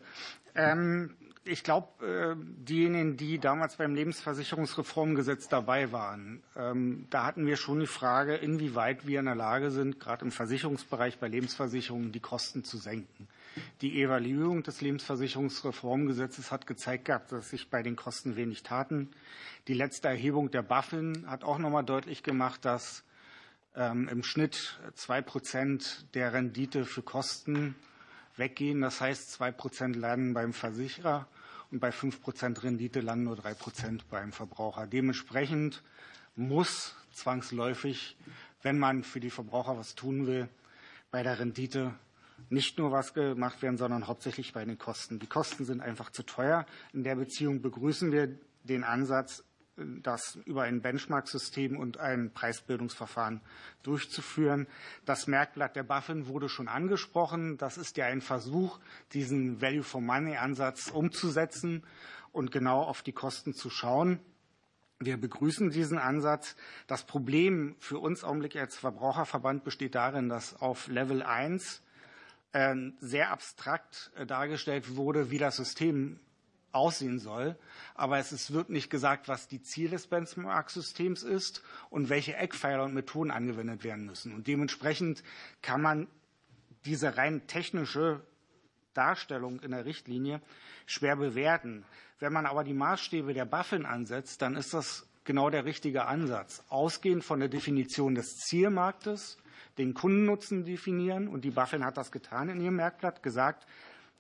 [SPEAKER 13] Ähm, ich glaube, äh, diejenigen, die damals beim Lebensversicherungsreformgesetz dabei waren, ähm, da hatten wir schon die Frage, inwieweit wir in der Lage sind, gerade im Versicherungsbereich bei Lebensversicherungen die Kosten zu senken. Die Evaluierung des Lebensversicherungsreformgesetzes hat gezeigt gehabt, dass sich bei den Kosten wenig taten. Die letzte Erhebung der BaFin hat auch noch mal deutlich gemacht, dass ähm, im Schnitt zwei Prozent der Rendite für Kosten weggehen. Das heißt, zwei Prozent landen beim Versicherer und bei fünf Prozent Rendite landen nur drei Prozent beim Verbraucher. Dementsprechend muss zwangsläufig, wenn man für die Verbraucher was tun will, bei der Rendite nicht nur was gemacht werden, sondern hauptsächlich bei den Kosten. Die Kosten sind einfach zu teuer. In der Beziehung begrüßen wir den Ansatz, das über ein Benchmark-System und ein Preisbildungsverfahren durchzuführen. Das Merkblatt der BaFin wurde schon angesprochen. Das ist ja ein Versuch, diesen Value-for-Money-Ansatz umzusetzen und genau auf die Kosten zu schauen. Wir begrüßen diesen Ansatz. Das Problem für uns Augenblick als Verbraucherverband besteht darin, dass auf Level 1 äh, sehr abstrakt äh, dargestellt wurde, wie das System aussehen soll. Aber es ist, wird nicht gesagt, was die Ziel des Benchmark-Systems ist und welche Eckpfeiler und Methoden angewendet werden müssen. Und dementsprechend kann man diese rein technische Darstellung in der Richtlinie schwer bewerten. Wenn man aber die Maßstäbe der BaFin ansetzt, dann ist das genau der richtige Ansatz. Ausgehend von der Definition des Zielmarktes, den Kundennutzen definieren. Und die BaFin hat das getan in ihrem Merkblatt, gesagt,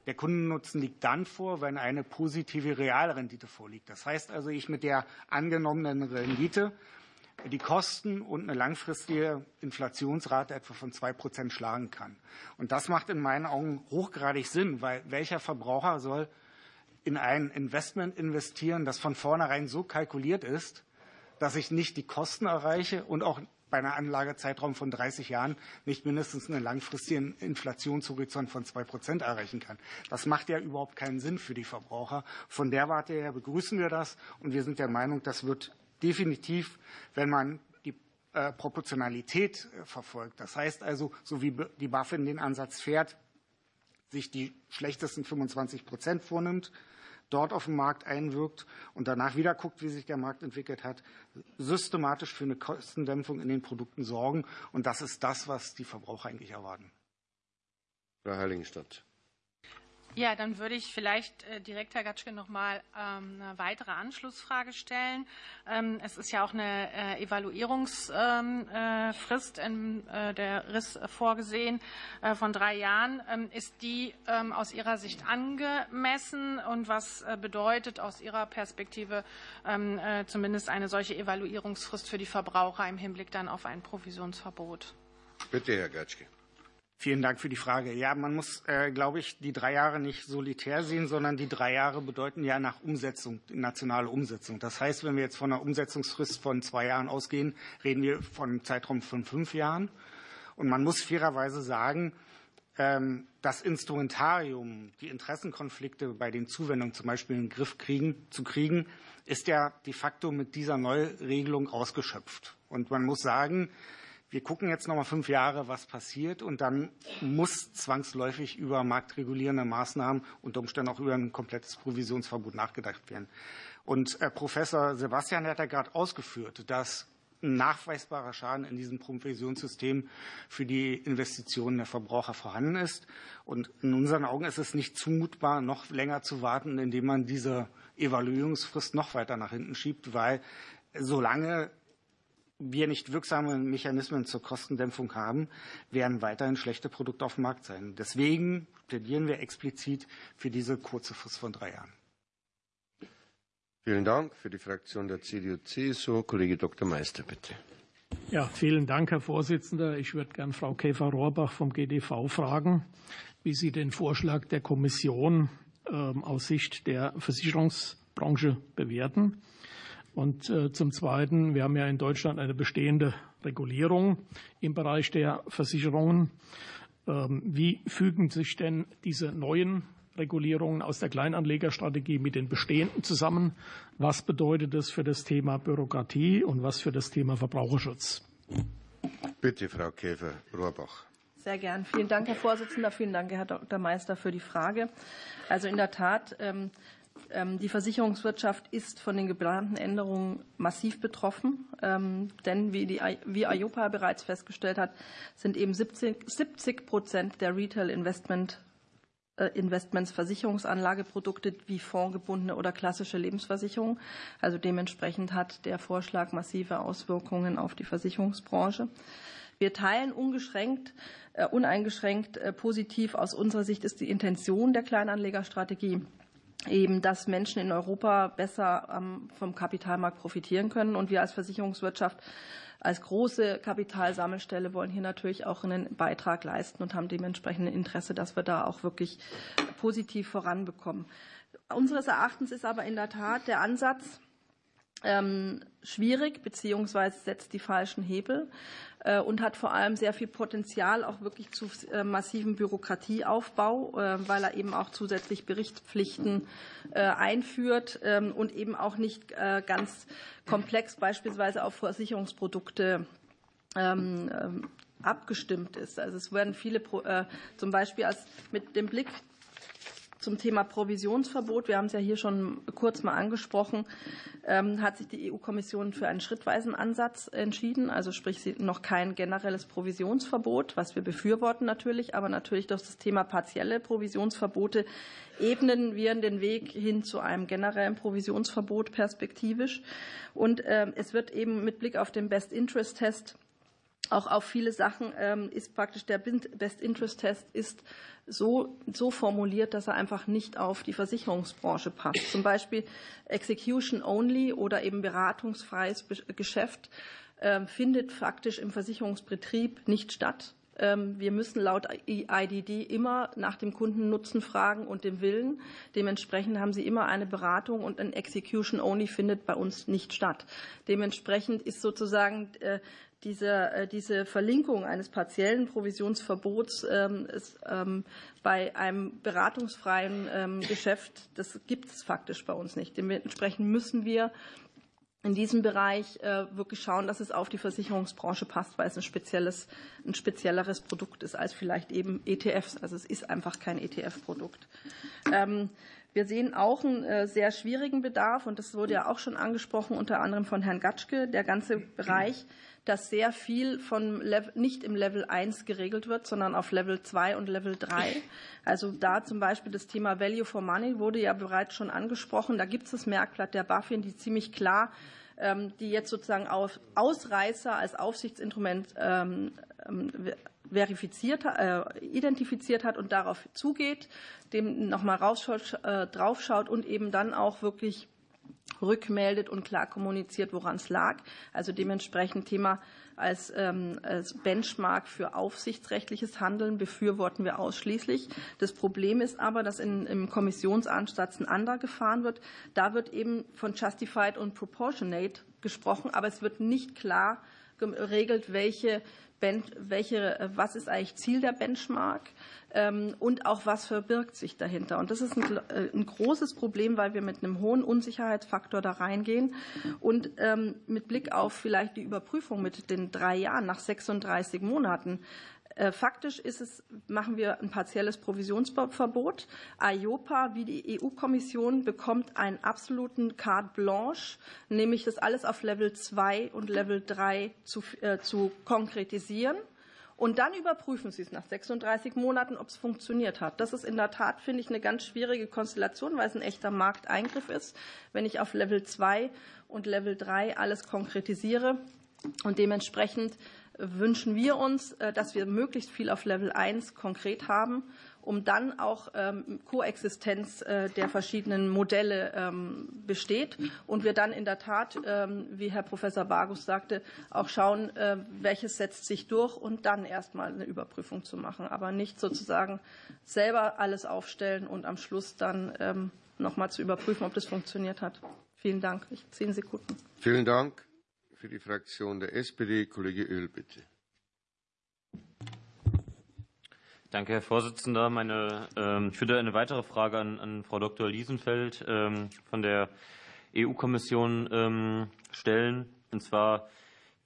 [SPEAKER 13] der Kundennutzen liegt dann vor, wenn eine positive Realrendite vorliegt. Das heißt also, ich mit der angenommenen Rendite die Kosten und eine langfristige Inflationsrate etwa von zwei Prozent schlagen kann. Und das macht in meinen Augen hochgradig Sinn, weil welcher Verbraucher soll in ein Investment investieren, das von vornherein so kalkuliert ist, dass ich nicht die Kosten erreiche und auch bei einem Anlagezeitraum von 30 Jahren nicht mindestens einen langfristigen Inflationshorizont von zwei Prozent erreichen kann. Das macht ja überhaupt keinen Sinn für die Verbraucher. Von der Warte her begrüßen wir das und wir sind der Meinung, das wird definitiv, wenn man die äh, Proportionalität äh, verfolgt. Das heißt also, so wie die BaFin den Ansatz fährt, sich die schlechtesten 25 Prozent vornimmt, dort auf den Markt einwirkt und danach wieder guckt, wie sich der Markt entwickelt hat, systematisch für eine Kostendämpfung in den Produkten sorgen. Und das ist das, was die Verbraucher eigentlich erwarten.
[SPEAKER 1] Frau Heiligenstadt.
[SPEAKER 12] Ja, dann würde ich vielleicht äh, direkt, Herr Gatschke, noch mal ähm, eine weitere Anschlussfrage stellen. Ähm, es ist ja auch eine äh, Evaluierungsfrist in äh, der RIS vorgesehen von drei Jahren. Ähm, ist die aus Ihrer Sicht angemessen und was bedeutet aus Ihrer Perspektive zumindest eine solche Evaluierungsfrist für die Verbraucher im Hinblick dann auf ein Provisionsverbot?
[SPEAKER 1] Bitte, Herr Gatschke.
[SPEAKER 13] Vielen Dank für die Frage. Ja, man muss, äh, glaube ich, die drei Jahre nicht solitär sehen, sondern die drei Jahre bedeuten ja nach Umsetzung, nationale Umsetzung. Das heißt, wenn wir jetzt von einer Umsetzungsfrist von zwei Jahren ausgehen, reden wir von einem Zeitraum von fünf Jahren. Und man muss fairerweise sagen, ähm, das Instrumentarium, die Interessenkonflikte bei den Zuwendungen zum Beispiel in den Griff kriegen, zu kriegen, ist ja de facto mit dieser Neuregelung ausgeschöpft. Und man muss sagen, wir gucken jetzt noch mal fünf Jahre, was passiert, und dann muss zwangsläufig über marktregulierende Maßnahmen unter Umständen auch über ein komplettes Provisionsverbot nachgedacht werden. Und äh, Professor Sebastian hat ja gerade ausgeführt, dass ein nachweisbarer Schaden in diesem Provisionssystem für die Investitionen der Verbraucher vorhanden ist. Und in unseren Augen ist es nicht zumutbar, noch länger zu warten, indem man diese Evaluierungsfrist noch weiter nach hinten schiebt, weil solange wir nicht wirksame Mechanismen zur Kostendämpfung haben, werden weiterhin schlechte Produkte auf dem Markt sein. Deswegen plädieren wir explizit für diese kurze Frist von drei Jahren.
[SPEAKER 1] Vielen Dank. Für die Fraktion der CDU-CSU, Kollege Dr. Meister, bitte.
[SPEAKER 14] Ja, vielen Dank, Herr Vorsitzender. Ich würde gern Frau Käfer-Rohrbach vom GDV fragen, wie sie den Vorschlag der Kommission ähm, aus Sicht der Versicherungsbranche bewerten. Und äh, zum Zweiten, wir haben ja in Deutschland eine bestehende Regulierung im Bereich der Versicherungen. Ähm, wie fügen sich denn diese neuen Regulierungen aus der Kleinanlegerstrategie mit den bestehenden zusammen? Was bedeutet das für das Thema Bürokratie und was für das Thema Verbraucherschutz?
[SPEAKER 1] Bitte, Frau Käfer-Rohrbach.
[SPEAKER 15] Sehr gern. Vielen Dank, Herr Vorsitzender. Vielen Dank, Herr Dr. Meister, für die Frage. Also in der Tat ähm, die Versicherungswirtschaft ist von den geplanten Änderungen massiv betroffen, ähm, denn wie, die, wie IOPA bereits festgestellt hat, sind eben 70, 70 Prozent der Retail-Investment äh, Investments Versicherungsanlageprodukte wie fondgebundene oder klassische Lebensversicherung. Also dementsprechend hat der Vorschlag massive Auswirkungen auf die Versicherungsbranche. Wir teilen ungeschränkt, äh, uneingeschränkt äh, positiv aus unserer Sicht ist die Intention der Kleinanlegerstrategie eben, dass Menschen in Europa besser vom Kapitalmarkt profitieren können. Und wir als Versicherungswirtschaft als große Kapitalsammelstelle wollen hier natürlich auch einen Beitrag leisten und haben dementsprechend ein Interesse, dass wir da auch wirklich positiv voranbekommen. Unseres Erachtens ist aber in der Tat der Ansatz, ähm, schwierig beziehungsweise setzt die falschen Hebel äh, und hat vor allem sehr viel Potenzial auch wirklich zu äh, massivem Bürokratieaufbau, äh, weil er eben auch zusätzlich Berichtspflichten einführt ähm, und eben auch nicht ganz komplex beispielsweise auf Versicherungsprodukte ähm, abgestimmt ist. Also es werden viele, zum Beispiel als mit dem Blick zum Thema Provisionsverbot, wir haben es ja hier schon kurz mal angesprochen, ähm, hat sich die EU-Kommission für einen schrittweisen Ansatz entschieden. Also sprich noch kein generelles Provisionsverbot, was wir befürworten natürlich, aber natürlich durch das Thema partielle Provisionsverbote ebnen wir den Weg hin zu einem generellen Provisionsverbot perspektivisch. Und ähm, es wird eben mit Blick auf den Best-Interest-Test auch auf viele Sachen ähm, ist praktisch der Best-Interest-Test ist so, so formuliert, dass er einfach nicht auf die Versicherungsbranche passt. Zum Beispiel Execution Only oder eben beratungsfreies Geschäft ähm, findet faktisch im Versicherungsbetrieb nicht statt. Ähm, wir müssen laut IDD immer nach dem Kundennutzen fragen und dem Willen. Dementsprechend haben Sie immer eine Beratung und ein Execution Only findet bei uns nicht statt. Dementsprechend ist sozusagen äh, diese, äh, diese Verlinkung eines partiellen Provisionsverbots ähm, ist, ähm, bei einem beratungsfreien ähm, Geschäft, das gibt es faktisch bei uns nicht. Dementsprechend müssen wir in diesem Bereich äh, wirklich schauen, dass es auf die Versicherungsbranche passt, weil es ein, spezielles, ein spezielleres Produkt ist als vielleicht eben ETFs. Also es ist einfach kein ETF-Produkt. Ähm, wir sehen auch einen äh, sehr schwierigen Bedarf, und das wurde ja auch schon angesprochen, unter anderem von Herrn Gatschke, der ganze Bereich, dass sehr viel von Level, nicht im Level 1 geregelt wird, sondern auf Level 2 und Level 3. Also da zum Beispiel das Thema Value for Money wurde ja bereits schon angesprochen. Da gibt es das Merkblatt der BaFin, die ziemlich klar ähm, die jetzt sozusagen auf Ausreißer als Aufsichtsinstrument ähm, ähm, verifiziert, äh, identifiziert hat und darauf zugeht, dem nochmal äh, draufschaut und eben dann auch wirklich rückmeldet und klar kommuniziert, woran es lag. Also dementsprechend Thema als, ähm, als Benchmark für aufsichtsrechtliches Handeln befürworten wir ausschließlich. Das Problem ist aber, dass in, im Kommissionsansatz ein anderer gefahren wird. Da wird eben von Justified und Proportionate gesprochen, aber es wird nicht klar geregelt, welche welche, äh, was ist eigentlich Ziel der Benchmark ähm, und auch was verbirgt sich dahinter. Und das ist ein, äh, ein großes Problem, weil wir mit einem hohen Unsicherheitsfaktor da reingehen und ähm, mit Blick auf vielleicht die Überprüfung mit den drei Jahren nach 36 Monaten faktisch ist es, machen wir ein partielles Provisionsverbot. IOPA wie die EU-Kommission bekommt einen absoluten Carte Blanche, nämlich das alles auf Level 2 und Level 3 zu, äh, zu konkretisieren. Und dann überprüfen Sie es nach 36 Monaten, ob es funktioniert hat. Das ist in der Tat, finde ich, eine ganz schwierige Konstellation, weil es ein echter Markteingriff ist, wenn ich auf Level 2 und Level 3 alles konkretisiere. Und dementsprechend wünschen wir uns, äh, dass wir möglichst viel auf Level 1 konkret haben, um dann auch ähm, Koexistenz äh, der verschiedenen Modelle ähm, besteht und wir dann in der Tat, ähm, wie Herr Professor Bargus sagte, auch schauen, äh, welches setzt sich durch und dann erstmal eine Überprüfung zu machen, aber nicht sozusagen selber alles aufstellen und am Schluss dann noch mal zu überprüfen, ob das funktioniert hat. Vielen Dank. Ich zehn Sekunden.
[SPEAKER 1] Vielen Dank. Für die Fraktion der SPD, Kollege Öl, bitte.
[SPEAKER 2] Danke, Herr Vorsitzender. Meine, ähm, ich würde eine weitere Frage an, an Frau Dr. Liesenfeld ähm, von der EU-Kommission ähm, stellen, und zwar,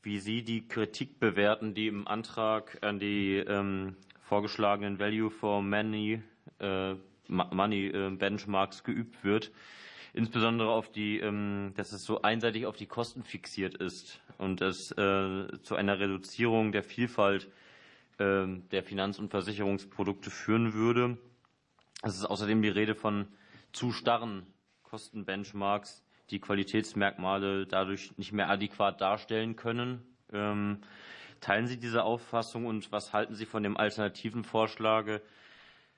[SPEAKER 2] wie Sie die Kritik bewerten, die im Antrag an die vorgeschlagenen Value for Money, äh, Money äh, Benchmarks geübt wird insbesondere auf die, ähm, dass es so einseitig auf die Kosten fixiert ist und es äh, zu einer Reduzierung der Vielfalt ähm, der Finanz- und Versicherungsprodukte führen würde. Es ist außerdem die Rede von zu starren Kostenbenchmarks, die Qualitätsmerkmale dadurch nicht mehr adäquat darstellen können. Ähm, teilen Sie diese Auffassung und was halten Sie von dem alternativen Vorschlag,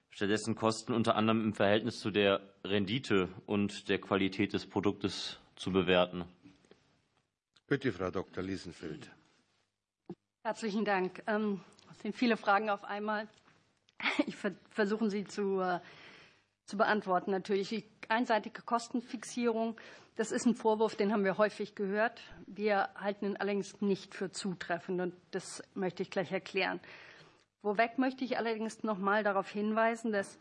[SPEAKER 2] stattdessen Kosten unter anderem im Verhältnis zu der Rendite und der Qualität des Produktes zu bewerten.
[SPEAKER 1] Bitte, Frau Dr. Liesenfeld.
[SPEAKER 3] Herzlichen Dank. Ähm, es sind viele Fragen auf einmal. Ich versuche sie zu, äh, zu beantworten. Natürlich die einseitige Kostenfixierung. Das ist ein Vorwurf, den haben wir häufig gehört. Wir halten ihn allerdings nicht für zutreffend und das möchte ich gleich erklären. Vorweg möchte ich allerdings noch mal darauf hinweisen, dass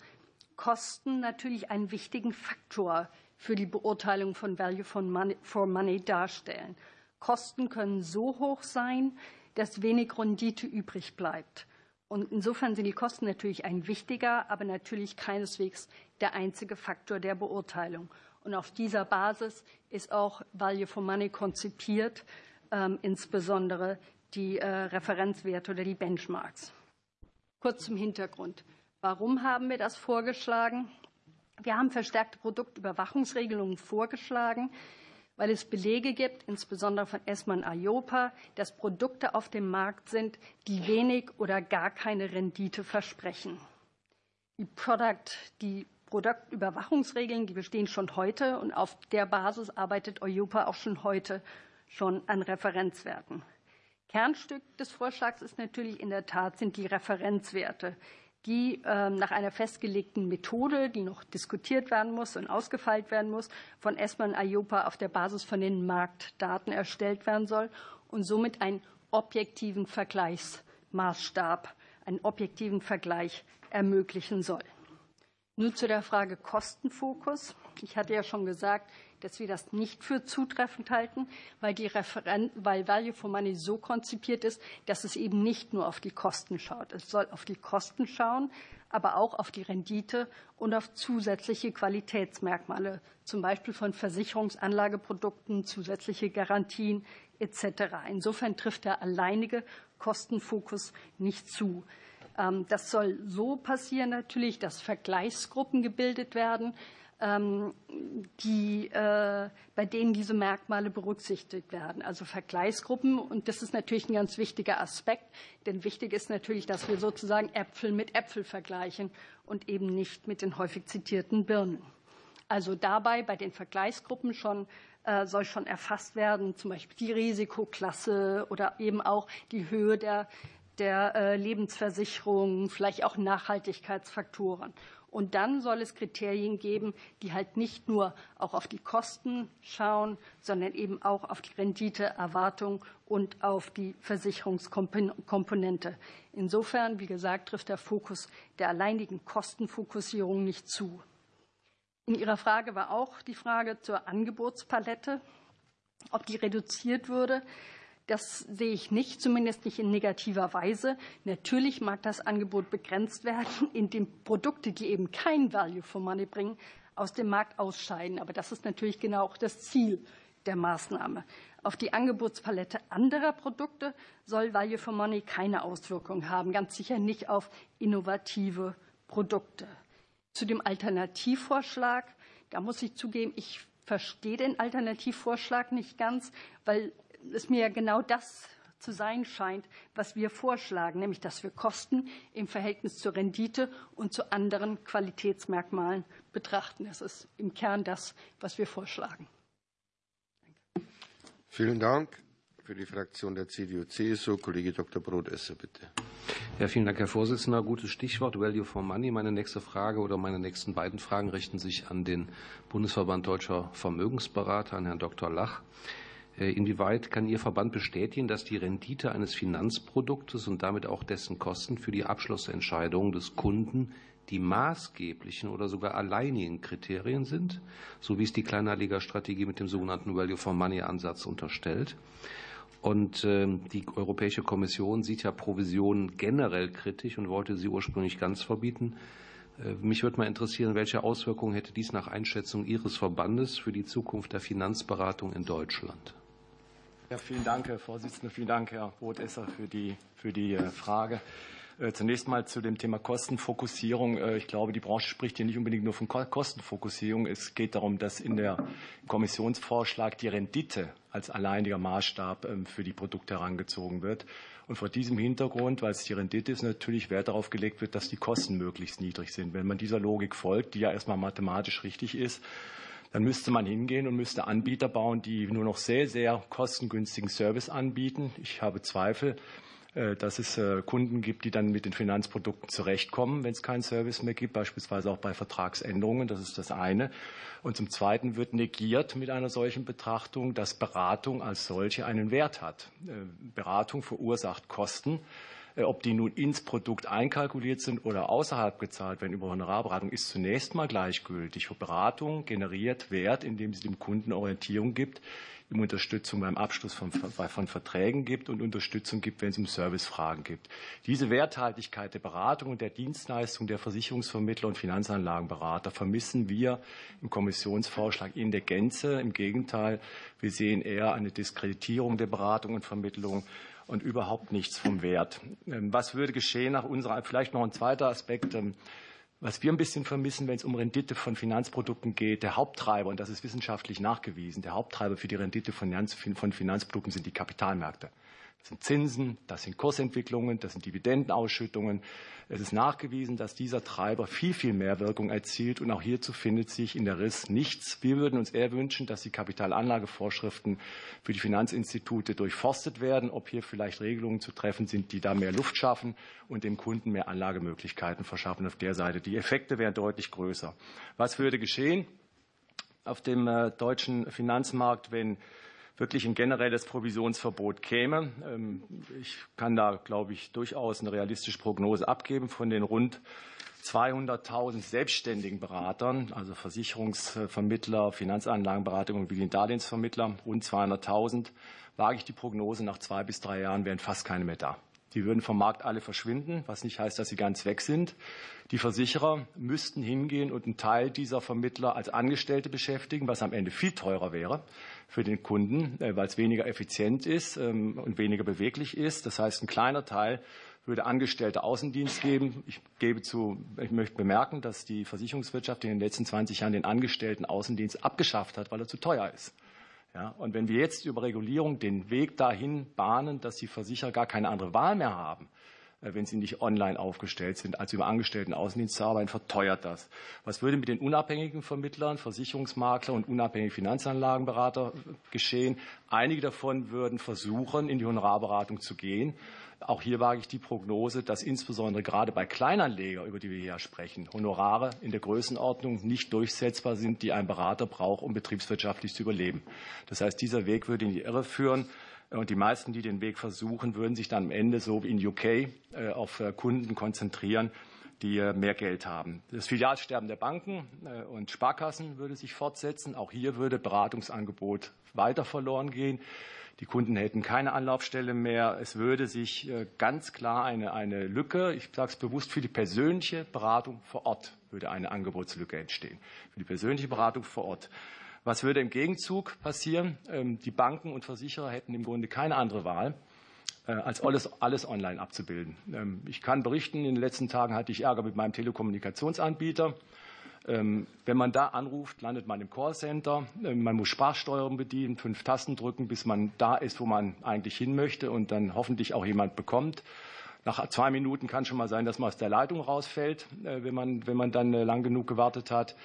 [SPEAKER 3] Kosten natürlich einen wichtigen Faktor für die Beurteilung von Value for Money darstellen. Kosten können so hoch sein, dass wenig Rendite übrig bleibt. Und insofern sind die Kosten natürlich ein wichtiger, aber natürlich keineswegs der einzige Faktor der Beurteilung. Und auf dieser Basis ist auch Value for Money konzipiert, ähm, insbesondere die äh, Referenzwerte oder die Benchmarks. Kurz zum Hintergrund. Warum haben wir das vorgeschlagen? Wir haben verstärkte Produktüberwachungsregelungen vorgeschlagen, weil es Belege gibt, insbesondere von ESMA und IOPA, dass Produkte auf dem Markt sind, die wenig oder gar keine Rendite versprechen. Die, Product, die Produktüberwachungsregeln, die bestehen schon heute und auf der Basis arbeitet IOPA auch schon heute schon an Referenzwerten. Kernstück des Vorschlags ist natürlich in der Tat sind die Referenzwerte, die ähm, nach einer festgelegten Methode, die noch diskutiert werden muss und ausgefeilt werden muss, von ESMA und IOPA auf der Basis von den Marktdaten erstellt werden soll und somit einen objektiven Vergleichsmaßstab, einen objektiven Vergleich ermöglichen soll. Nun zu der Frage Kostenfokus. Ich hatte ja schon gesagt, dass wir das nicht für zutreffend halten, weil, die Referen weil Value for Money so konzipiert ist, dass es eben nicht nur auf die Kosten schaut. Es soll auf die Kosten schauen, aber auch auf die Rendite und auf zusätzliche Qualitätsmerkmale, zum Beispiel von Versicherungsanlageprodukten, zusätzliche Garantien etc. Insofern trifft der alleinige Kostenfokus nicht zu. Ähm, das soll so passieren natürlich, dass Vergleichsgruppen gebildet werden, die, äh, bei denen diese Merkmale berücksichtigt werden. Also Vergleichsgruppen. Und das ist natürlich ein ganz wichtiger Aspekt. Denn wichtig ist natürlich, dass wir sozusagen Äpfel mit Äpfel vergleichen und eben nicht mit den häufig zitierten Birnen. Also dabei bei den Vergleichsgruppen schon äh, soll schon erfasst werden, zum Beispiel die Risikoklasse oder eben auch die Höhe der, der äh, Lebensversicherung, vielleicht auch Nachhaltigkeitsfaktoren. Und dann soll es Kriterien geben, die halt nicht nur auch auf die Kosten schauen, sondern eben auch auf die Renditeerwartung und auf die Versicherungskomponente. Insofern, wie gesagt, trifft der Fokus der alleinigen Kostenfokussierung nicht zu. In Ihrer Frage war auch die Frage zur Angebotspalette, ob die reduziert würde. Das sehe ich nicht, zumindest nicht in negativer Weise. Natürlich mag das Angebot begrenzt werden, indem Produkte, die eben kein Value for Money bringen, aus dem Markt ausscheiden. Aber das ist natürlich genau auch das Ziel der Maßnahme. Auf die Angebotspalette anderer Produkte soll Value for Money keine Auswirkung haben, ganz sicher nicht auf innovative Produkte. Zu dem Alternativvorschlag, da muss ich zugeben, ich verstehe den Alternativvorschlag nicht ganz, weil es mir genau das zu sein scheint, was wir vorschlagen, nämlich dass wir Kosten im Verhältnis zur Rendite und zu anderen Qualitätsmerkmalen betrachten. Das ist im Kern das, was wir vorschlagen.
[SPEAKER 1] Danke. Vielen Dank. Für die Fraktion der CDU-CSU, Kollege Dr. Brodesser, bitte.
[SPEAKER 4] Ja, vielen Dank, Herr Vorsitzender. Gutes Stichwort Value for Money. Meine nächste Frage oder meine nächsten beiden Fragen richten sich an den Bundesverband Deutscher Vermögensberater, an Herrn Dr. Lach. Äh, inwieweit kann Ihr Verband bestätigen, dass die Rendite eines Finanzproduktes und damit auch dessen Kosten für die Abschlussentscheidung des Kunden die maßgeblichen oder sogar alleinigen Kriterien sind, so wie es die Kleinanlegerstrategie mit dem sogenannten Value for Money Ansatz unterstellt? Und ähm, die Europäische Kommission sieht ja Provisionen generell kritisch und wollte sie ursprünglich ganz verbieten. Äh, mich würde mal interessieren, welche Auswirkungen hätte dies nach Einschätzung Ihres Verbandes für die Zukunft der Finanzberatung in Deutschland?
[SPEAKER 16] Ja, vielen Dank, Herr Vorsitzender. Vielen Dank, Herr Rothesser, für die, für die äh, Frage. Äh, zunächst mal zu dem Thema Kostenfokussierung. Äh, ich glaube, die Branche spricht hier nicht unbedingt nur von Kostenfokussierung. Es geht darum, dass in der Kommissionsvorschlag die Rendite als alleiniger Maßstab ähm, für die Produkte herangezogen wird. Und vor diesem Hintergrund, weil es die Rendite ist, natürlich Wert darauf gelegt wird, dass die Kosten möglichst niedrig sind. Wenn man dieser Logik folgt, die ja erstmal mathematisch richtig ist, dann müsste man hingehen und müsste Anbieter bauen, die nur noch sehr, sehr kostengünstigen Service anbieten. Ich habe Zweifel, äh, dass es äh, Kunden gibt, die dann mit den Finanzprodukten zurechtkommen, wenn es keinen Service mehr gibt, beispielsweise auch bei Vertragsänderungen. Das ist das eine. Und zum Zweiten wird negiert mit einer solchen Betrachtung, dass Beratung als solche einen Wert hat. Äh, Beratung verursacht Kosten. Äh, ob die nun ins Produkt einkalkuliert sind oder außerhalb gezahlt werden über Honorarberatung, ist zunächst mal gleichgültig. Beratung generiert Wert, indem sie dem Kunden Orientierung gibt, ihm Unterstützung beim Abschluss von, von Verträgen gibt und Unterstützung gibt, wenn es um Servicefragen gibt. Diese Werthaltigkeit der Beratung und der Dienstleistung der Versicherungsvermittler und Finanzanlagenberater vermissen wir im Kommissionsvorschlag in der Gänze. Im Gegenteil, wir sehen eher eine Diskreditierung der Beratung und Vermittlung und überhaupt nichts vom Wert. Ähm, was würde geschehen nach unserer, vielleicht noch ein zweiter Aspekt, ähm, was wir ein bisschen vermissen, wenn es um Rendite von Finanzprodukten geht, der Haupttreiber, und das ist wissenschaftlich nachgewiesen, der Haupttreiber für die Rendite von Finanzprodukten sind die Kapitalmärkte. Das sind Zinsen, das sind Kursentwicklungen, das sind Dividendenausschüttungen. Es ist nachgewiesen, dass dieser Treiber viel, viel mehr Wirkung erzielt. Und auch hierzu findet sich in der RIS nichts. Wir würden uns eher wünschen, dass die Kapitalanlagevorschriften für die Finanzinstitute durchforstet werden, ob hier vielleicht Regelungen zu treffen sind, die da mehr Luft schaffen und dem Kunden mehr Anlagemöglichkeiten verschaffen auf der Seite. Die Effekte wären deutlich größer. Was würde geschehen auf dem äh, deutschen Finanzmarkt, wenn wirklich ein generelles Provisionsverbot käme. Ähm, ich kann da, glaube ich, durchaus eine realistische Prognose abgeben von den rund 200.000 selbstständigen Beratern, also Versicherungsvermittler, Finanzanlagenberater, Immobiliendarlehensvermittler, rund 200.000, wage ich die Prognose, nach zwei bis drei Jahren wären fast keine mehr da. Die würden vom Markt alle verschwinden, was nicht heißt, dass sie ganz weg sind. Die Versicherer müssten hingehen und einen Teil dieser Vermittler als Angestellte beschäftigen, was am Ende viel teurer wäre für den Kunden, äh, weil es weniger effizient ist ähm, und weniger beweglich ist. Das heißt, ein kleiner Teil würde Angestellte Außendienst geben. Ich gebe zu, ich möchte bemerken, dass die Versicherungswirtschaft in den letzten 20 Jahren den Angestellten Außendienst abgeschafft hat, weil er zu teuer ist. Ja, und wenn wir jetzt über Regulierung den Weg dahin bahnen, dass die Versicherer gar keine andere Wahl mehr haben, wenn sie nicht online aufgestellt sind, als über Angestellten Außendienst arbeiten, verteuert das. Was würde mit den unabhängigen Vermittlern, Versicherungsmakler und unabhängigen Finanzanlagenberater geschehen? Einige davon würden versuchen, in die Honorarberatung zu gehen auch hier wage ich die Prognose, dass insbesondere gerade bei Kleinanleger, über die wir hier sprechen, Honorare in der Größenordnung nicht durchsetzbar sind, die ein Berater braucht, um betriebswirtschaftlich zu überleben. Das heißt, dieser Weg würde in die Irre führen. Und die meisten, die den Weg versuchen, würden sich dann am Ende, so wie in UK, äh, auf äh, Kunden konzentrieren, die äh, mehr Geld haben. Das Filialsterben der Banken und Sparkassen würde sich fortsetzen. Auch hier würde Beratungsangebot weiter verloren gehen. Die Kunden hätten keine Anlaufstelle mehr. Es würde sich ganz klar eine, eine Lücke, ich sage es bewusst, für die persönliche Beratung vor Ort würde eine Angebotslücke entstehen. Für die persönliche Beratung vor Ort. Was würde im Gegenzug passieren? Ähm, die Banken und Versicherer hätten im Grunde keine andere Wahl, äh, als alles, alles online abzubilden. Ähm, ich kann berichten, in den letzten Tagen hatte ich Ärger mit meinem Telekommunikationsanbieter. Ähm, wenn man da anruft, landet man im Callcenter. Man muss Sprachsteuerung bedienen, fünf Tasten drücken, bis man da ist, wo man eigentlich hin möchte und dann hoffentlich auch jemand bekommt. Nach zwei Minuten kann schon mal sein, dass man aus der Leitung rausfällt, äh, wenn man, wenn man dann äh, lang genug gewartet hat.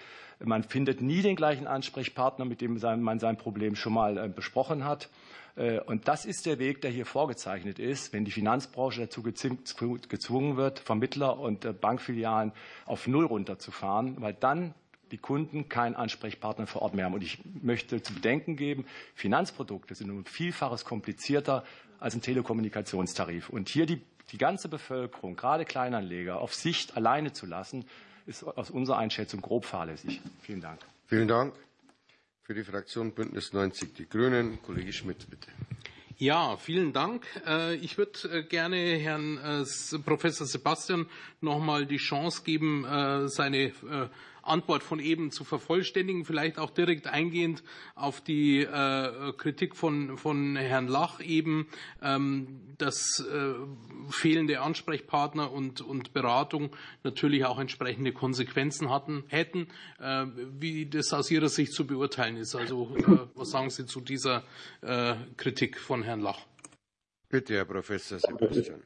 [SPEAKER 16] Man findet nie den gleichen Ansprechpartner, mit dem man sein Problem schon mal äh, besprochen hat. Und das ist der Weg, der hier vorgezeichnet ist, wenn die Finanzbranche dazu gezwungen wird, Vermittler und Bankfilialen auf Null runterzufahren, weil dann die Kunden keinen Ansprechpartner vor Ort mehr haben. Und ich möchte zu bedenken geben, Finanzprodukte sind um Vielfaches komplizierter als ein Telekommunikationstarif. Und hier die, die ganze Bevölkerung, gerade Kleinanleger, auf Sicht alleine zu lassen, ist aus unserer Einschätzung grob fahrlässig. Vielen Dank.
[SPEAKER 1] Vielen Dank. Für die Fraktion Bündnis 90 Die Grünen, Kollege Schmidt, bitte.
[SPEAKER 6] Ja, vielen Dank. Äh, ich würde äh, gerne Herrn äh, Professor Sebastian noch mal die Chance geben, seine Antwort von eben zu vervollständigen, vielleicht auch direkt eingehend auf die äh, Kritik von, von Herrn Lach eben, ähm, dass äh, fehlende Ansprechpartner und, und Beratung natürlich auch entsprechende Konsequenzen hatten, hätten, äh, wie das aus Ihrer Sicht zu beurteilen ist. Also äh, was sagen Sie zu dieser äh, Kritik von Herrn Lach?
[SPEAKER 1] Bitte, Herr Professor Sebastian.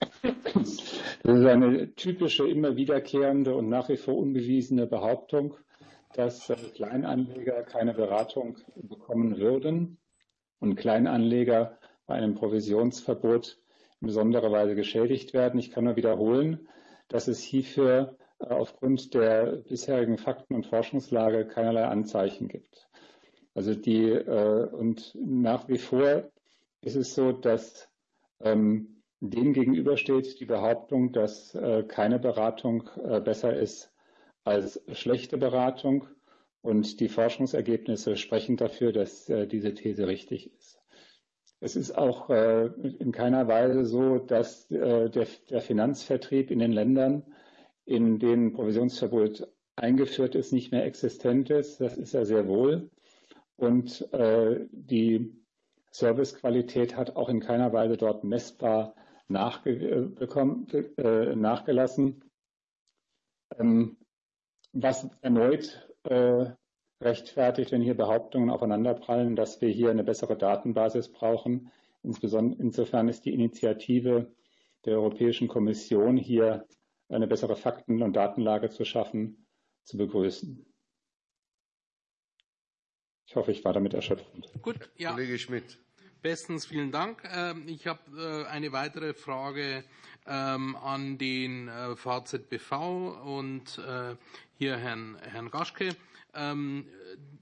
[SPEAKER 7] Das ist eine typische, immer wiederkehrende und nach wie vor unbewiesene Behauptung, dass äh, Kleinanleger keine Beratung bekommen würden und Kleinanleger bei einem Provisionsverbot in besonderer Weise geschädigt werden. Ich kann nur wiederholen, dass es hierfür äh, aufgrund der bisherigen Fakten- und Forschungslage keinerlei Anzeichen gibt. Also die äh, und nach wie vor ist es so, dass ähm, dem gegenüber steht die Behauptung, dass äh, keine Beratung äh, besser ist als schlechte Beratung. Und die Forschungsergebnisse sprechen dafür, dass äh, diese These richtig ist. Es ist auch in keiner Weise so, dass der, Finanzvertrieb in den Ländern, in denen Provisionsverbot eingeführt ist, nicht mehr existent ist. Das ist er sehr wohl. Und die Servicequalität hat auch in keiner Weise dort messbar nachgekommen, äh, nachgelassen, ähm, was erneut äh, rechtfertigt, wenn hier Behauptungen aufeinanderprallen, dass wir hier eine bessere Datenbasis brauchen. Insbesondere insofern ist die Initiative der Europäischen Kommission, hier eine bessere Fakten- und Datenlage zu schaffen, zu begrüßen. Ich hoffe, ich war damit erschöpfend.
[SPEAKER 6] Gut, ja.
[SPEAKER 1] Kollege Schmidt.
[SPEAKER 6] Bestens, vielen Dank. Ähm, ich habe äh, eine weitere Frage ähm, an den äh, VZBV und äh, hier Herrn, Herrn Gaschke. Ähm,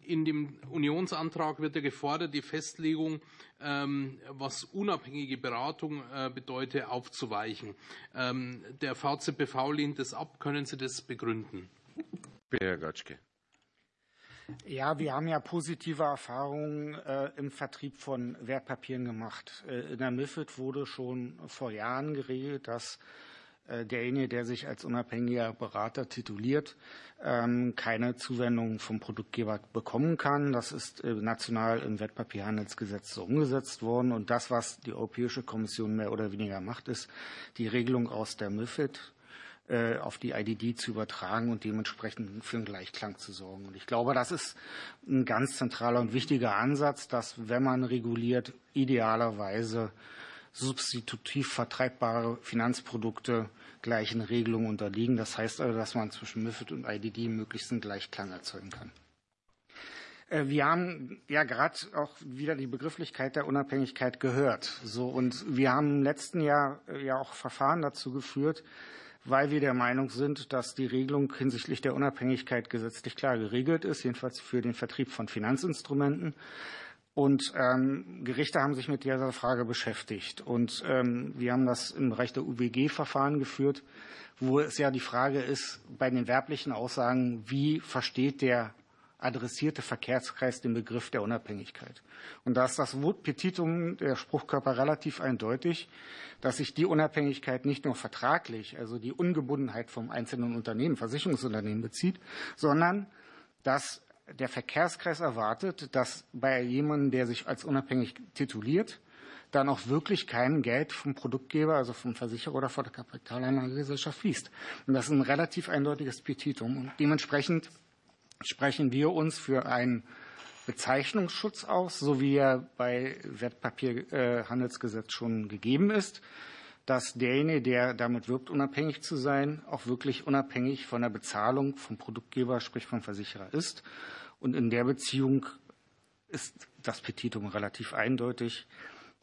[SPEAKER 6] in dem Unionsantrag wird ja gefordert, die Festlegung, was unabhängige Beratung äh, bedeutet, aufzuweichen. Der VZBV lehnt das ab. Können Sie das begründen?
[SPEAKER 1] Herr Gatschke.
[SPEAKER 13] Ja, wir haben ja positive Erfahrungen äh, im Vertrieb von Wertpapieren gemacht. Äh, in der MIFID wurde schon vor Jahren geregelt, dass äh, derjenige, der sich als unabhängiger Berater tituliert, ähm, keine Zuwendung vom Produktgeber bekommen kann. Das ist äh, national im Wertpapierhandelsgesetz so umgesetzt worden. Und das, was die Europäische Kommission mehr oder weniger macht, ist die Regelung aus der MIFID äh, auf die IDD zu übertragen und dementsprechend für einen Gleichklang zu sorgen. Und ich glaube, das ist ein ganz zentraler und wichtiger Ansatz, dass, wenn man reguliert, idealerweise substitutiv vertreibbare Finanzprodukte gleichen Regelungen unterliegen. Das heißt also, dass man zwischen MIFID und IDD möglichst einen Gleichklang erzeugen kann. Äh, wir haben ja gerade auch wieder die Begrifflichkeit der Unabhängigkeit gehört. So, und wir haben im letzten Jahr äh, ja auch Verfahren dazu geführt, weil wir der Meinung sind, dass die Regelung hinsichtlich der Unabhängigkeit gesetzlich klar geregelt ist, jedenfalls für den Vertrieb von Finanzinstrumenten. Und ähm, Gerichte haben sich mit dieser Frage beschäftigt. Und ähm, wir haben das im Bereich der UWG-Verfahren geführt, wo es ja die Frage ist, bei den werblichen Aussagen, wie versteht der adressierte Verkehrskreis den Begriff der Unabhängigkeit. Und da ist das Vot Petitum, der Spruchkörper, relativ eindeutig, dass sich die Unabhängigkeit nicht nur vertraglich, also die Ungebundenheit vom einzelnen Unternehmen, Versicherungsunternehmen bezieht, sondern dass der Verkehrskreis erwartet, dass bei jemandem, der sich als unabhängig tituliert, dann auch wirklich kein Geld vom Produktgeber, also vom Versicherer oder von der Kapitalanlagegesellschaft fließt. Und das ist ein relativ eindeutiges Petitum. Und dementsprechend sprechen wir uns für einen Bezeichnungsschutz aus, so wie er bei Wertpapierhandelsgesetz schon gegeben ist, dass derjenige, der damit wirbt, unabhängig zu sein, auch wirklich unabhängig von der Bezahlung vom Produktgeber, sprich vom Versicherer ist. Und in der Beziehung ist das Petitum relativ eindeutig.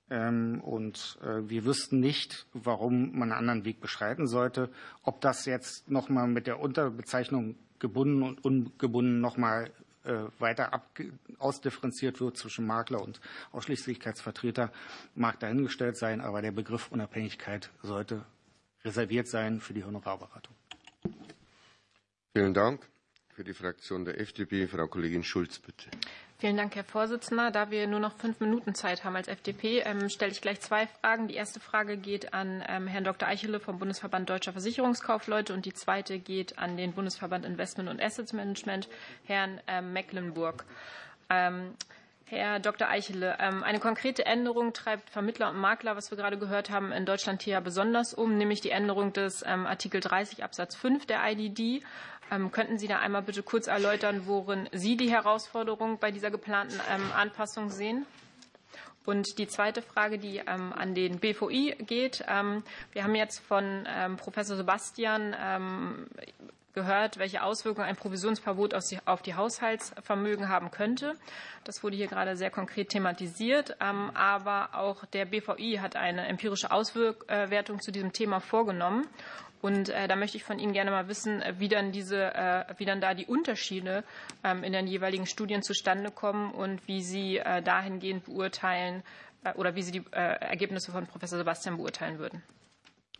[SPEAKER 13] Ähm, und äh, wir wüssten nicht, warum man einen anderen Weg beschreiten sollte. Ob das jetzt nochmal mit der Unterbezeichnung gebunden und ungebunden nochmal äh, weiter ausdifferenziert wird zwischen Makler und Ausschließlichkeitsvertreter, mag dahingestellt sein. Aber der Begriff Unabhängigkeit sollte reserviert sein für die Honorarberatung.
[SPEAKER 1] Vielen Dank. Für die Fraktion der FDP, Frau Kollegin Schulz, bitte.
[SPEAKER 8] Vielen Dank, Herr Vorsitzender. Da wir nur noch fünf Minuten Zeit haben als FDP, ähm, stelle ich gleich zwei Fragen. Die erste Frage geht an ähm, Herrn Dr. Eichele vom Bundesverband Deutscher Versicherungskaufleute und die zweite geht an den Bundesverband Investment und Assets Management, Herrn ähm, Mecklenburg. Herr Dr. Eichele, eine konkrete Änderung treibt Vermittler und Makler, was wir gerade gehört haben, in Deutschland hier besonders um, nämlich die Änderung des Artikel 30 Absatz 5 der IDD. Ähm, könnten Sie da einmal bitte kurz erläutern, worin Sie die Herausforderung bei dieser geplanten Anpassung sehen? Und die zweite Frage, die ähm, an den BVI geht. Ähm, wir haben jetzt von ähm, Professor Sebastian gehört, welche Auswirkungen ein Provisionsverbot auf die Haushaltsvermögen haben könnte. Das wurde hier gerade sehr konkret thematisiert. Ähm, aber auch der BVI hat eine empirische Auswertung zu diesem Thema vorgenommen. Und äh, da möchte ich von Ihnen gerne mal wissen, wie dann diese, äh, wie dann da die Unterschiede ähm, in den jeweiligen Studien zustande kommen und wie Sie äh, dahingehend beurteilen oder wie Sie die Ergebnisse von Professor Sebastian beurteilen würden.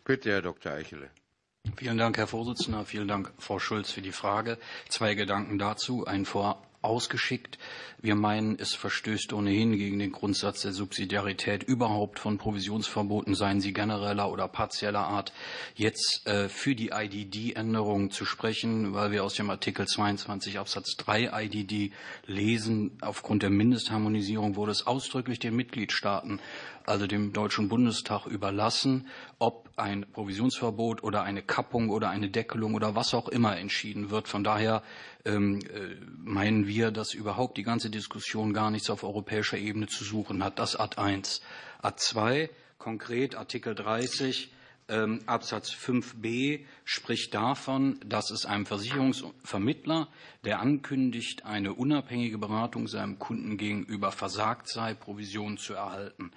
[SPEAKER 1] Bitte, Herr Dr. Eichele.
[SPEAKER 9] Vielen Dank, Herr Vorsitzender. Vielen Dank, Frau Schulz, für die Frage. Zwei Gedanken dazu. Ein vor ausgeschickt. Wir meinen, es verstößt ohnehin gegen den Grundsatz der Subsidiarität überhaupt von Provisionsverboten, seien sie genereller oder partieller Art, jetzt äh, für die IDD-Änderung zu sprechen, weil wir aus dem Artikel 22 Absatz 3 IDD lesen, aufgrund der Mindestharmonisierung wurde es ausdrücklich den Mitgliedstaaten also dem Deutschen Bundestag überlassen, ob ein Provisionsverbot oder eine Kappung oder eine Deckelung oder was auch immer entschieden wird. Von daher ähm, äh, meinen wir, dass überhaupt die ganze Diskussion gar nichts auf europäischer Ebene zu suchen hat. Das Ad 1. Ad 2, konkret Artikel 30 ähm, Absatz 5b spricht davon, dass es einem Versicherungsvermittler, der ankündigt, eine unabhängige Beratung seinem Kunden gegenüber versagt sei, Provision zu erhalten.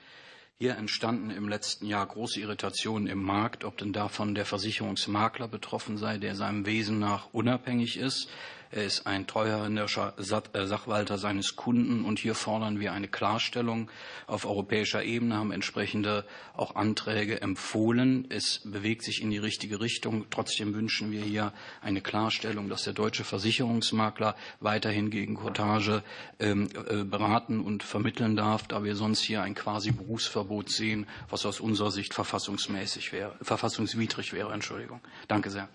[SPEAKER 9] Hier entstanden im letzten Jahr große Irritationen im Markt, ob denn davon der Versicherungsmakler betroffen sei, der seinem Wesen nach unabhängig ist. Er ist ein treuhänderischer äh, Sachwalter seines Kunden und hier fordern wir eine Klarstellung auf europäischer Ebene, haben entsprechende auch Anträge empfohlen. Es bewegt sich in die richtige Richtung. Trotzdem wünschen wir hier eine Klarstellung, dass der deutsche Versicherungsmakler weiterhin gegen Cottage ähm, äh, beraten und vermitteln darf, da wir sonst hier ein quasi Berufsverbot sehen, was aus unserer Sicht verfassungsmäßig wäre, verfassungswidrig wäre. Entschuldigung. Danke sehr.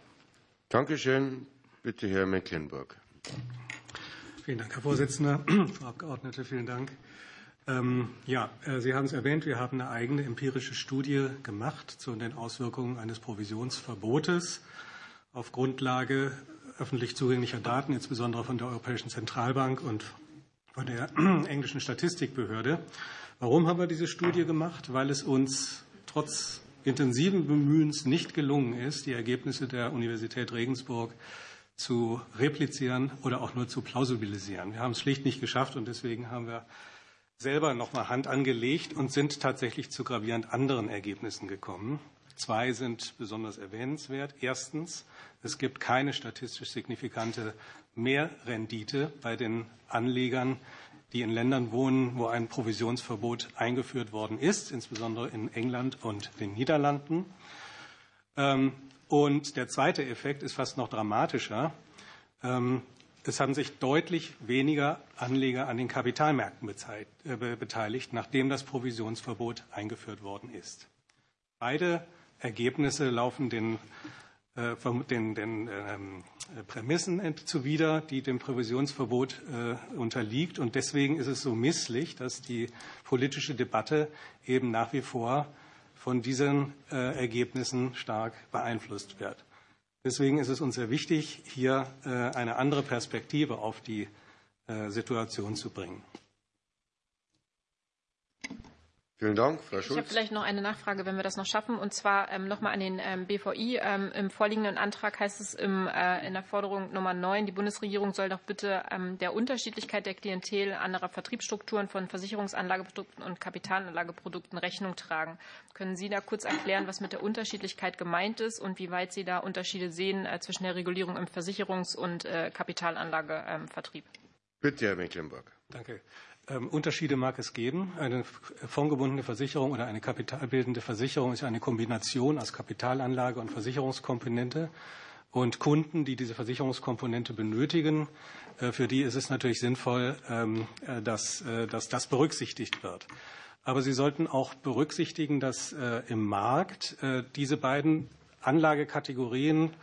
[SPEAKER 1] Dankeschön. Bitte, Herr Mecklenburg.
[SPEAKER 17] Vielen Dank, Herr Vorsitzender. Frau Abgeordnete, vielen Dank. Ähm, ja, äh, Sie haben es erwähnt, wir haben eine eigene empirische Studie gemacht zu den Auswirkungen eines Provisionsverbotes auf Grundlage öffentlich zugänglicher Daten, insbesondere von der Europäischen Zentralbank und von der englischen Statistikbehörde. Warum haben wir diese Studie gemacht? Weil es uns trotz intensiven Bemühens nicht gelungen ist, die Ergebnisse der Universität Regensburg zu replizieren oder auch nur zu plausibilisieren. Wir haben es schlicht nicht geschafft und deswegen haben wir selber noch mal Hand angelegt und sind tatsächlich zu gravierend anderen Ergebnissen gekommen. Zwei sind besonders erwähnenswert. Erstens, es gibt keine statistisch signifikante Mehrrendite bei den Anlegern, die in Ländern wohnen, wo ein Provisionsverbot eingeführt worden ist, insbesondere in England und den Niederlanden. Ähm, und der zweite Effekt ist fast noch dramatischer. Ähm, es haben sich deutlich weniger Anleger an den Kapitalmärkten äh, beteiligt, nachdem das Provisionsverbot eingeführt worden ist. Beide Ergebnisse laufen den äh, den, den ähm, Prämissen zuwider, die dem Provisionsverbot äh, unterliegt. Und deswegen ist es so misslich, dass die politische Debatte eben nach wie vor von diesen äh, Ergebnissen stark beeinflusst wird. Deswegen ist es uns sehr wichtig, hier eine andere Perspektive auf die Situation zu bringen.
[SPEAKER 1] Vielen Dank, Frau
[SPEAKER 8] Schulz. Ich habe vielleicht noch eine Nachfrage, wenn wir das noch schaffen, und zwar ähm, nochmal an den ähm, BVI. Ähm, Im vorliegenden Antrag heißt es im, äh, in der Forderung Nummer 9, die Bundesregierung soll doch bitte ähm, der Unterschiedlichkeit der Klientel anderer Vertriebsstrukturen von Versicherungsanlageprodukten und Kapitalanlageprodukten Rechnung tragen. Können Sie da kurz erklären, was mit der Unterschiedlichkeit gemeint ist und wie weit Sie da Unterschiede sehen äh, zwischen der Regulierung im Versicherungs- und äh, Kapitalanlagevertrieb?
[SPEAKER 1] Bitte, Herr Mecklenburg.
[SPEAKER 17] Danke. Ähm, Unterschiede mag es geben. Eine fondgebundene Versicherung oder eine kapitalbildende Versicherung ist eine Kombination aus Kapitalanlage und Versicherungskomponente. Und Kunden, die diese Versicherungskomponente benötigen, äh, für die ist es natürlich sinnvoll, ähm, äh, dass, äh, dass das berücksichtigt wird. Aber Sie sollten auch berücksichtigen, dass im Markt diese beiden Anlagekategorien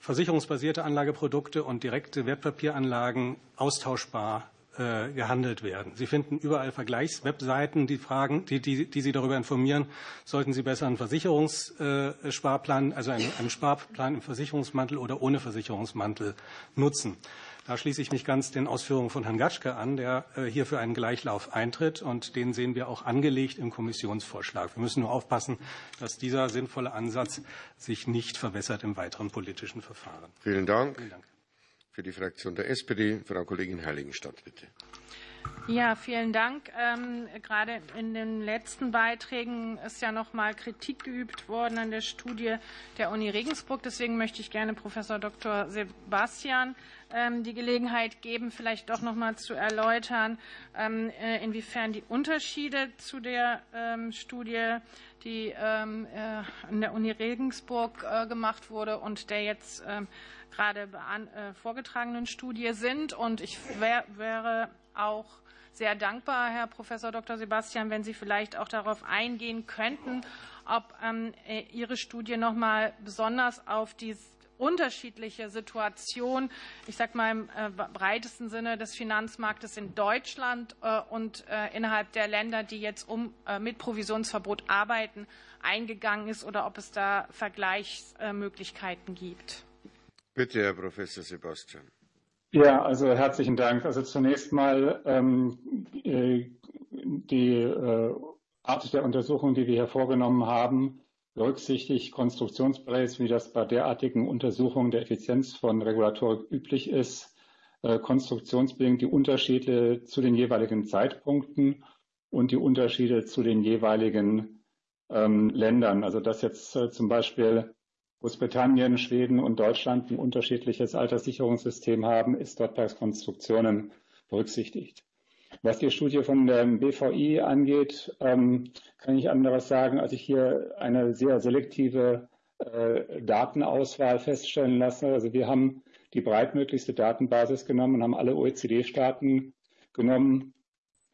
[SPEAKER 17] versicherungsbasierte Anlageprodukte und direkte Wertpapieranlagen austauschbar äh, gehandelt werden. Sie finden überall Vergleichswebseiten, die fragen, die, die, die Sie darüber informieren, sollten Sie besser einen Versicherungssparplan, also einen, einen Sparplan im Versicherungsmantel oder ohne Versicherungsmantel nutzen. Da schließe ich mich ganz den Ausführungen von Herrn Gatschke an, der äh, hier für einen Gleichlauf eintritt. Und den sehen wir auch angelegt im Kommissionsvorschlag. Wir müssen nur aufpassen, dass dieser sinnvolle Ansatz sich nicht verwässert im weiteren politischen Verfahren.
[SPEAKER 1] Vielen Dank. Vielen Dank. Für die Fraktion der SPD, Frau Kollegin Heiligenstadt, bitte.
[SPEAKER 12] Ja, vielen Dank. Ähm, gerade in den letzten Beiträgen ist ja noch mal Kritik geübt worden an der Studie der Uni Regensburg. Deswegen möchte ich gerne Professor Dr. Sebastian ähm, die Gelegenheit geben, vielleicht doch noch mal zu erläutern, ähm, äh, inwiefern die Unterschiede zu der ähm, Studie, die äh, an der Uni Regensburg äh, gemacht wurde und der jetzt gerade vorgetragenen Studie sind. Und ich wäre auch sehr dankbar, Herr Professor Dr. Sebastian, wenn Sie vielleicht auch darauf eingehen könnten, ob Ihre Studie noch mal besonders auf die unterschiedliche Situation, ich sage mal im äh, breitesten Sinne des Finanzmarktes in Deutschland äh, und äh, innerhalb der Länder, die jetzt um, mit Provisionsverbot arbeiten, eingegangen ist oder ob es da Vergleichsmöglichkeiten gibt.
[SPEAKER 1] Bitte, Herr Professor Sebastian.
[SPEAKER 7] Ja, also herzlichen Dank. Also zunächst mal ähm, die äh, Art der Untersuchung, die wir hier vorgenommen haben, berücksichtigt Konstruktionsbreaks, wie das bei derartigen Untersuchungen der Effizienz von Regulatorik üblich ist, äh, konstruktionsbedingt die Unterschiede zu den jeweiligen Zeitpunkten und die Unterschiede zu den jeweiligen ähm, Ländern. Also dass jetzt äh, zum Beispiel Großbritannien, Schweden und Deutschland ein unterschiedliches Alterssicherungssystem haben, ist dort bei Konstruktionen berücksichtigt. Was die Studie von der BVI angeht, ähm, kann ich anderes sagen, als ich hier eine sehr selektive äh, Datenauswahl feststellen lasse. Also wir haben die breitmöglichste Datenbasis genommen und haben alle OECD-Staaten genommen.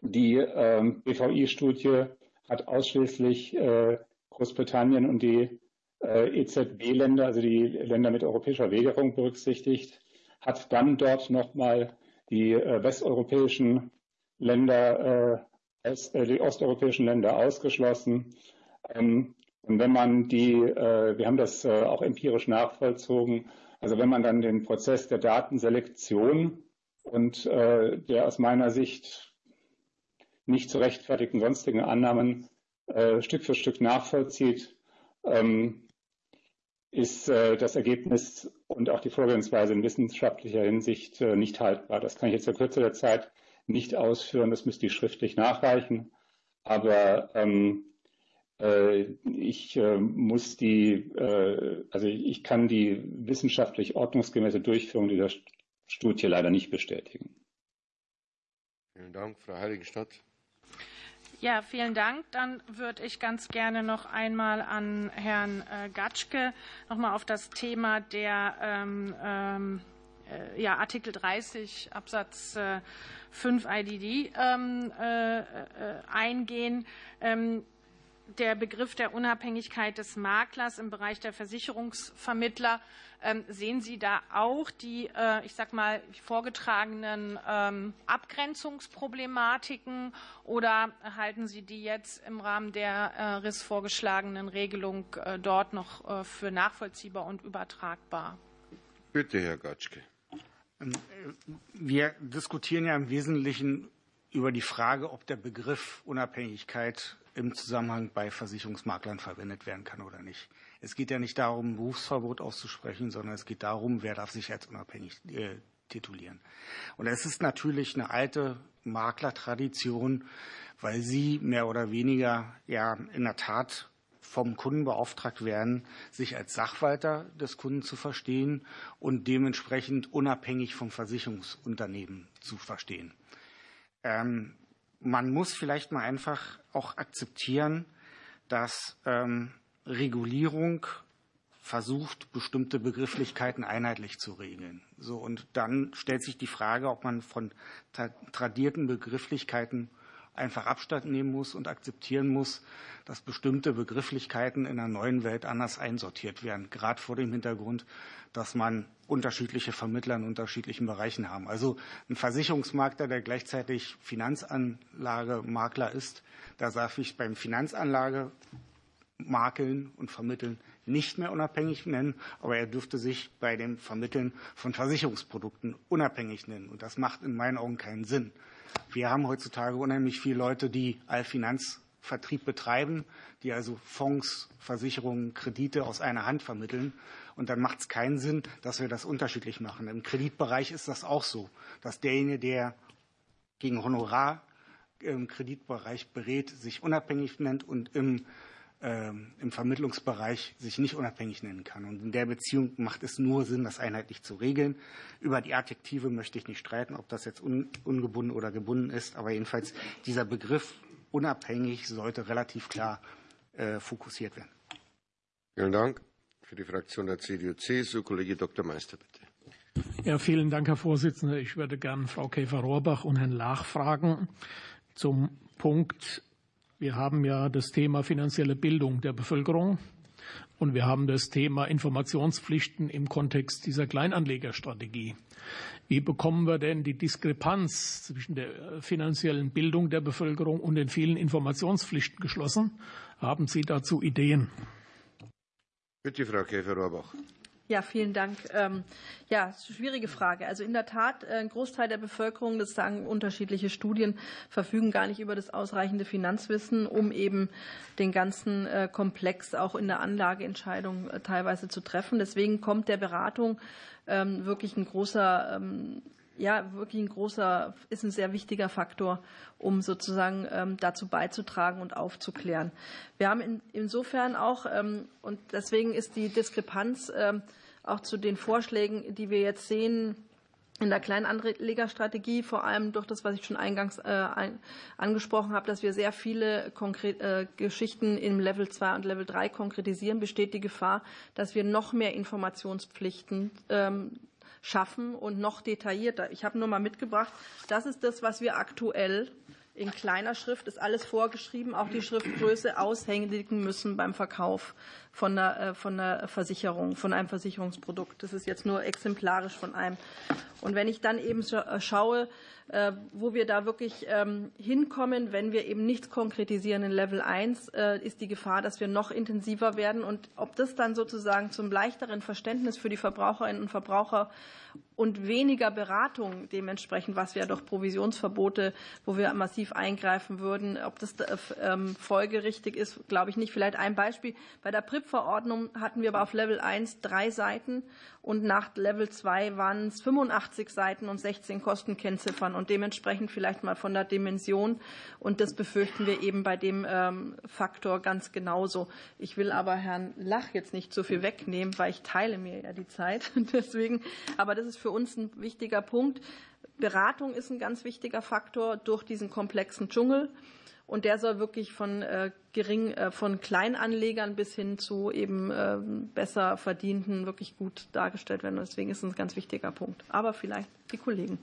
[SPEAKER 7] Die ähm, BVI-Studie hat ausschließlich äh, Großbritannien und die EZB-Länder, also die Länder mit europäischer Währung berücksichtigt, hat dann dort nochmal die westeuropäischen Länder, die osteuropäischen Länder ausgeschlossen. Ähm, und wenn man die, wir haben das auch empirisch nachvollzogen, also wenn man dann den Prozess der Datenselektion und äh, der aus meiner Sicht nicht zu rechtfertigen sonstigen Annahmen äh, Stück für Stück nachvollzieht, ähm, ist äh, das Ergebnis und auch die Vorgehensweise in wissenschaftlicher Hinsicht äh, nicht haltbar. Das kann ich jetzt zur Kürze der Zeit nicht ausführen, das müsste ich schriftlich nachreichen. Aber ähm, äh, ich äh, muss die, äh, also ich kann die wissenschaftlich ordnungsgemäße Durchführung dieser Studie leider nicht bestätigen.
[SPEAKER 1] Vielen Dank, Frau Heiligenstadt.
[SPEAKER 12] Ja, vielen Dank. Dann würde ich ganz gerne noch einmal an Herrn Gatschke noch mal auf das Thema der ähm, ähm, ja, Artikel 30 Absatz äh, 5 IDD ähm, äh, eingehen. Ähm, der Begriff der Unabhängigkeit des Maklers im Bereich der Versicherungsvermittler. Ähm, sehen Sie da auch die, äh, ich sag mal, vorgetragenen ähm, Abgrenzungsproblematiken oder halten Sie die jetzt im Rahmen der äh, RIS vorgeschlagenen Regelung äh, dort noch für nachvollziehbar und übertragbar?
[SPEAKER 1] Bitte, Herr Gatschke.
[SPEAKER 13] Ähm, wir diskutieren ja im Wesentlichen über die Frage, ob der Begriff Unabhängigkeit im Zusammenhang bei Versicherungsmaklern verwendet werden kann oder nicht. Es geht ja nicht darum, Berufsverbot auszusprechen, sondern es geht darum, wer darf sich als unabhängig äh, titulieren. Und es ist natürlich eine alte Maklertradition, weil sie mehr oder weniger ja in der Tat vom Kunden beauftragt werden, sich als Sachwalter des Kunden zu verstehen und dementsprechend unabhängig vom Versicherungsunternehmen zu verstehen. Ähm, man muss vielleicht mal einfach auch akzeptieren, dass ähm, Regulierung versucht, bestimmte Begrifflichkeiten einheitlich zu regeln. So, und dann stellt sich die Frage, ob man von tradierten Begrifflichkeiten einfach Abstand nehmen muss und akzeptieren muss, dass bestimmte Begrifflichkeiten in einer neuen Welt anders einsortiert werden, gerade vor dem Hintergrund, dass man unterschiedliche Vermittler in unterschiedlichen Bereichen haben. Also ein Versicherungsmakler, der gleichzeitig Finanzanlagemakler ist, da darf ich beim Finanzanlage makeln und vermitteln nicht mehr unabhängig nennen, aber er dürfte sich bei dem Vermitteln von Versicherungsprodukten unabhängig nennen. Und das macht in meinen Augen keinen Sinn. Wir haben heutzutage unheimlich viele Leute, die Allfinanzvertrieb betreiben, die also Fonds, Versicherungen, Kredite aus einer Hand vermitteln. Und dann macht es keinen Sinn, dass wir das unterschiedlich machen. Im Kreditbereich ist das auch so, dass derjenige, der gegen Honorar im Kreditbereich berät, sich unabhängig nennt und im, im Vermittlungsbereich sich nicht unabhängig nennen kann. Und in der Beziehung macht es nur Sinn, das einheitlich zu regeln. Über die Adjektive möchte ich nicht streiten, ob das jetzt un, ungebunden oder gebunden ist. Aber jedenfalls dieser Begriff unabhängig sollte relativ klar äh, fokussiert werden.
[SPEAKER 1] Vielen Dank. Für die Fraktion der CDU-CSU, Kollege Dr. Meister, bitte.
[SPEAKER 14] Ja, vielen Dank, Herr Vorsitzender. Ich würde gern Frau Käfer-Rohrbach und Herrn Lach fragen zum Punkt, wir haben ja das Thema finanzielle Bildung der Bevölkerung und wir haben das Thema Informationspflichten im Kontext dieser Kleinanlegerstrategie. Wie bekommen wir denn die Diskrepanz zwischen der finanziellen Bildung der Bevölkerung und den vielen Informationspflichten geschlossen? Haben Sie dazu Ideen?
[SPEAKER 1] Bitte, Frau Käfer-Rohrbach.
[SPEAKER 15] Ja, vielen Dank. Ähm, ja, schwierige Frage. Also in der Tat, äh, ein Großteil der Bevölkerung, das sagen unterschiedliche Studien, verfügen gar nicht über das ausreichende Finanzwissen, um eben den ganzen äh, Komplex auch in der Anlageentscheidung äh, teilweise zu treffen. Deswegen kommt der Beratung ähm, wirklich ein großer ähm, ja wirklich ein großer, ist ein sehr wichtiger Faktor, um sozusagen ähm, dazu beizutragen und aufzuklären. Wir haben in, insofern auch, ähm, und deswegen ist die Diskrepanz ähm, auch zu den Vorschlägen, die wir jetzt sehen, in der Kleinanlegerstrategie, vor allem durch das, was ich schon eingangs äh, angesprochen habe, dass wir sehr viele äh, Geschichten im Level 2 und Level 3 konkretisieren, besteht die Gefahr, dass wir noch mehr Informationspflichten schaffen und noch detaillierter. Ich habe nur mal mitgebracht, das ist das, was wir aktuell in kleiner Schrift ist alles vorgeschrieben, auch die Schriftgröße aushändigen müssen beim Verkauf von der, äh, von der Versicherung, von einem Versicherungsprodukt. Das ist jetzt nur exemplarisch von einem. Und wenn ich dann eben äh, schaue, äh, wo wir da wirklich ähm, hinkommen, wenn wir eben nichts konkretisieren in Level 1, ist die Gefahr, dass wir noch intensiver werden. Und ob das dann sozusagen zum leichteren Verständnis für die Verbraucherinnen und Verbraucher und weniger Beratung dementsprechend, was wir durch Provisionsverbote, wo wir massiv eingreifen würden. Ob das ähm, folgerichtig ist, glaube ich nicht. Vielleicht ein Beispiel. Bei der PRIP-Verordnung hatten wir aber auf Level 1 drei Seiten und nach Level 2 waren es 85 Seiten und 16 Kostenkennziffern und dementsprechend vielleicht mal von der Dimension. Und das befürchten wir eben bei dem ähm, Faktor ganz genauso. Ich will aber Herrn Lach jetzt nicht so viel wegnehmen, weil ich teile mir ja die Zeit. Deswegen, aber das ist für uns ein wichtiger Punkt. Beratung ist ein ganz wichtiger Faktor durch diesen komplexen Dschungel. Und der soll wirklich von, äh, gering, äh, von Kleinanlegern bis hin zu eben äh, besser verdienten wirklich gut dargestellt werden. deswegen ist es ein ganz wichtiger Punkt. Aber vielleicht die Kollegen.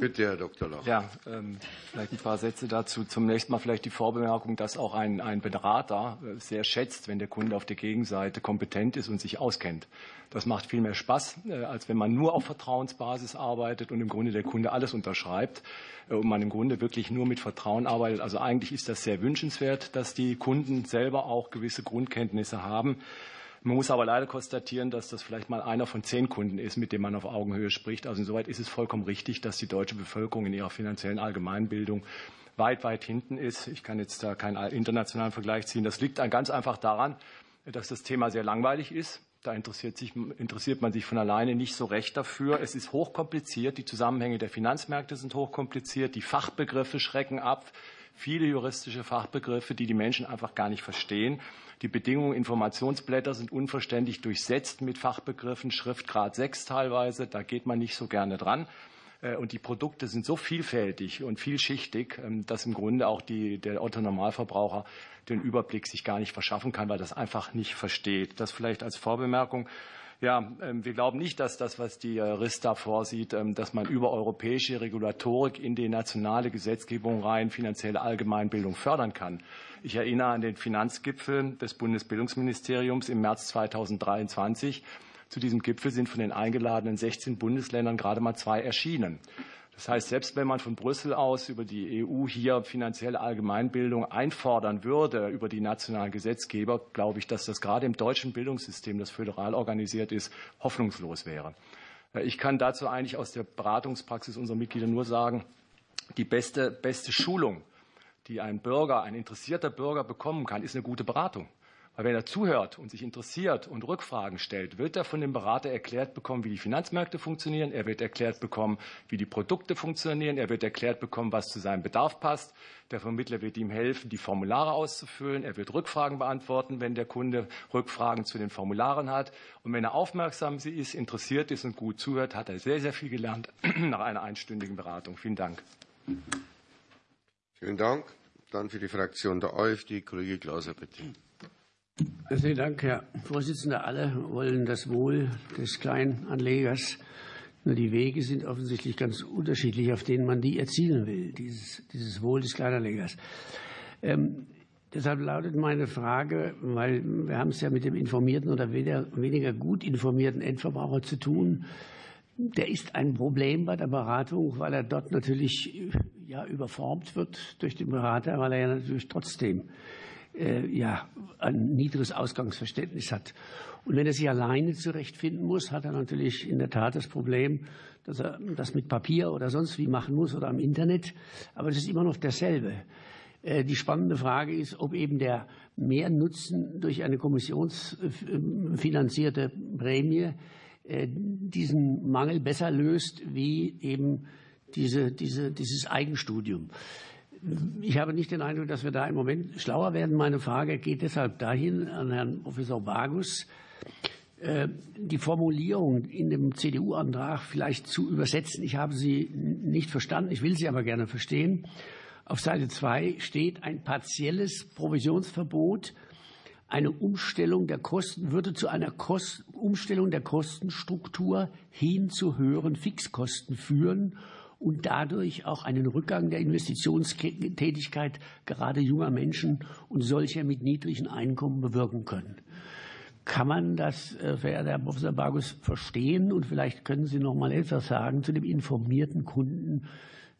[SPEAKER 1] Bitte, Herr Dr. Lauch.
[SPEAKER 16] Ja, ähm, vielleicht ein paar Sätze dazu. Zunächst mal vielleicht die Vorbemerkung, dass auch ein, ein Berater äh, sehr schätzt, wenn der Kunde auf der Gegenseite kompetent ist und sich auskennt. Das macht viel mehr Spaß, äh, als wenn man nur auf Vertrauensbasis arbeitet und im Grunde der Kunde alles unterschreibt äh, und man im Grunde wirklich nur mit Vertrauen arbeitet. Also eigentlich ist das sehr wünschenswert, dass die Kunden selber auch gewisse Grundkenntnisse haben. Man muss aber leider konstatieren, dass das vielleicht mal einer von zehn Kunden ist, mit dem man auf Augenhöhe spricht. Also insoweit ist es vollkommen richtig, dass die deutsche Bevölkerung in ihrer finanziellen Allgemeinbildung weit, weit hinten ist. Ich kann jetzt da keinen internationalen Vergleich ziehen. Das liegt ganz einfach daran, dass das Thema sehr langweilig ist. Da interessiert, sich, interessiert man sich von alleine nicht so recht dafür. Es ist hochkompliziert. Die Zusammenhänge der Finanzmärkte sind hochkompliziert. Die Fachbegriffe schrecken ab. Viele juristische Fachbegriffe, die die Menschen einfach gar nicht verstehen. Die Bedingungen Informationsblätter sind unverständlich durchsetzt mit Fachbegriffen, Schriftgrad 6 teilweise. Da geht man nicht so gerne dran. Äh, und die Produkte sind so vielfältig und vielschichtig, ähm, dass im Grunde auch die, der Otto Normalverbraucher den Überblick sich gar nicht verschaffen kann, weil das einfach nicht versteht. Das vielleicht als Vorbemerkung. Ja, ähm, wir glauben nicht, dass das, was die äh, RISTA vorsieht, ähm, dass man über europäische Regulatorik in die nationale Gesetzgebung rein finanzielle Allgemeinbildung fördern kann. Ich erinnere an den Finanzgipfel des Bundesbildungsministeriums im März 2023. Zu diesem Gipfel sind von den eingeladenen 16 Bundesländern gerade mal zwei erschienen. Das heißt, selbst wenn man von Brüssel aus über die EU hier finanzielle Allgemeinbildung einfordern würde, über die nationalen Gesetzgeber, glaube ich, dass das gerade im deutschen Bildungssystem, das föderal organisiert ist, hoffnungslos wäre. Ich kann dazu eigentlich aus der Beratungspraxis unserer Mitglieder nur sagen, die beste, beste Schulung die ein Bürger, ein interessierter Bürger bekommen kann, ist eine gute Beratung. Weil wenn er zuhört und sich interessiert und Rückfragen stellt, wird er von dem Berater erklärt bekommen, wie die Finanzmärkte funktionieren. Er wird erklärt bekommen, wie die Produkte funktionieren. Er wird erklärt bekommen, was zu seinem Bedarf passt. Der Vermittler wird ihm helfen, die Formulare auszufüllen. Er wird Rückfragen beantworten, wenn der Kunde Rückfragen zu den Formularen hat. Und wenn er aufmerksam ist, interessiert ist und gut zuhört, hat er sehr, sehr viel gelernt nach einer einstündigen Beratung. Vielen Dank.
[SPEAKER 1] Vielen Dank. Dann für die Fraktion der AfD, Kollege Glauser, bitte.
[SPEAKER 10] Vielen Dank, Herr Vorsitzender. Alle wollen das Wohl des Kleinanlegers. Nur die Wege sind offensichtlich ganz unterschiedlich, auf denen man die erzielen will, dieses, dieses Wohl des Kleinanlegers. Ähm, deshalb lautet meine Frage, weil wir haben es ja mit dem informierten oder weniger, weniger gut informierten Endverbraucher zu tun. Der ist ein Problem bei der Beratung, weil er dort natürlich ja, überformt wird durch den Berater, weil er ja natürlich trotzdem äh, ja, ein niedriges Ausgangsverständnis hat. Und wenn er sich alleine zurechtfinden muss, hat er natürlich in der Tat das Problem, dass er das mit Papier oder sonst wie machen muss oder am Internet. Aber es ist immer noch derselbe. Äh, die spannende Frage ist, ob eben der Mehrnutzen durch eine kommissionsfinanzierte Prämie diesen Mangel besser löst wie eben diese, diese, dieses Eigenstudium. Ich habe nicht den Eindruck, dass wir da im Moment schlauer werden. Meine Frage geht deshalb dahin an Herrn Professor Bagus, äh, die Formulierung in dem CDU-Antrag vielleicht zu übersetzen. Ich habe sie nicht verstanden, ich will sie aber gerne verstehen. Auf Seite 2 steht ein partielles Provisionsverbot. Eine Umstellung der Kosten würde zu einer Kost Umstellung der Kostenstruktur hin zu höheren Fixkosten führen und dadurch auch einen Rückgang der Investitionstätigkeit gerade junger Menschen und solcher mit niedrigen Einkommen bewirken können. Kann man das, äh, verehrter Herr Professor Bargus, verstehen? Und vielleicht können Sie noch mal etwas sagen zu dem informierten Kunden,